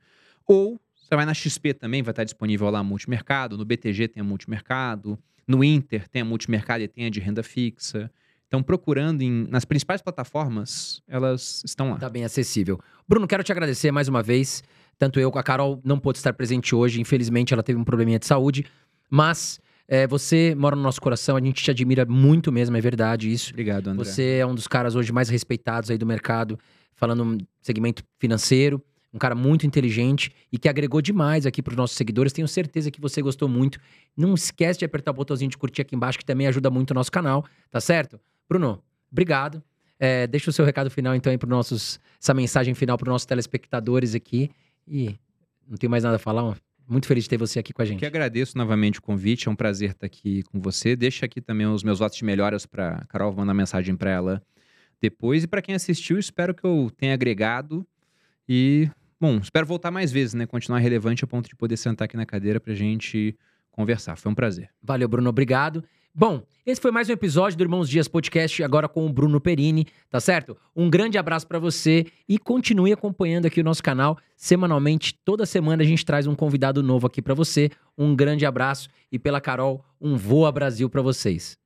Ou você vai na XP também, vai estar disponível lá a multimercado. No BTG tem a multimercado. No Inter tem a multimercado e tem a de renda fixa. Então, procurando em- nas principais plataformas, elas estão lá. Tá bem acessível. Bruno, quero te agradecer mais uma vez. Tanto eu, a Carol não pôde estar presente hoje, infelizmente ela teve um probleminha de saúde, mas É, você mora no nosso coração, a gente te admira muito mesmo, é verdade isso. Obrigado, André. Você é um dos caras hoje mais respeitados aí do mercado, falando segmento financeiro. Um cara muito inteligente e que agregou demais aqui para os nossos seguidores. Tenho certeza que você gostou muito. Não esquece de apertar o botãozinho de curtir aqui embaixo, que também ajuda muito o nosso canal, tá certo? Bruno, obrigado. É, deixa o seu recado final, então, aí para nossos. Essa mensagem final para os nossos telespectadores aqui. E não tenho mais nada a falar. Muito feliz de ter você aqui com a gente. Que agradeço novamente o convite, é um prazer estar aqui com você. Deixa aqui também os meus votos de melhoras para Carol, vou mandar mensagem para ela depois. E para quem assistiu, espero que eu tenha agregado e Bom, espero voltar mais vezes, né? Continuar relevante a ponto de poder sentar aqui na cadeira pra gente conversar. Foi um prazer. Valeu, Bruno. Obrigado. Bom, esse foi mais um episódio do Irmãos Dias Podcast, agora com o Bruno Perini, tá certo? Um grande abraço para você e continue acompanhando aqui o nosso canal. Semanalmente, toda semana a gente traz um convidado novo aqui para você. Um grande abraço e pela Carol, um Voa Brasil para vocês.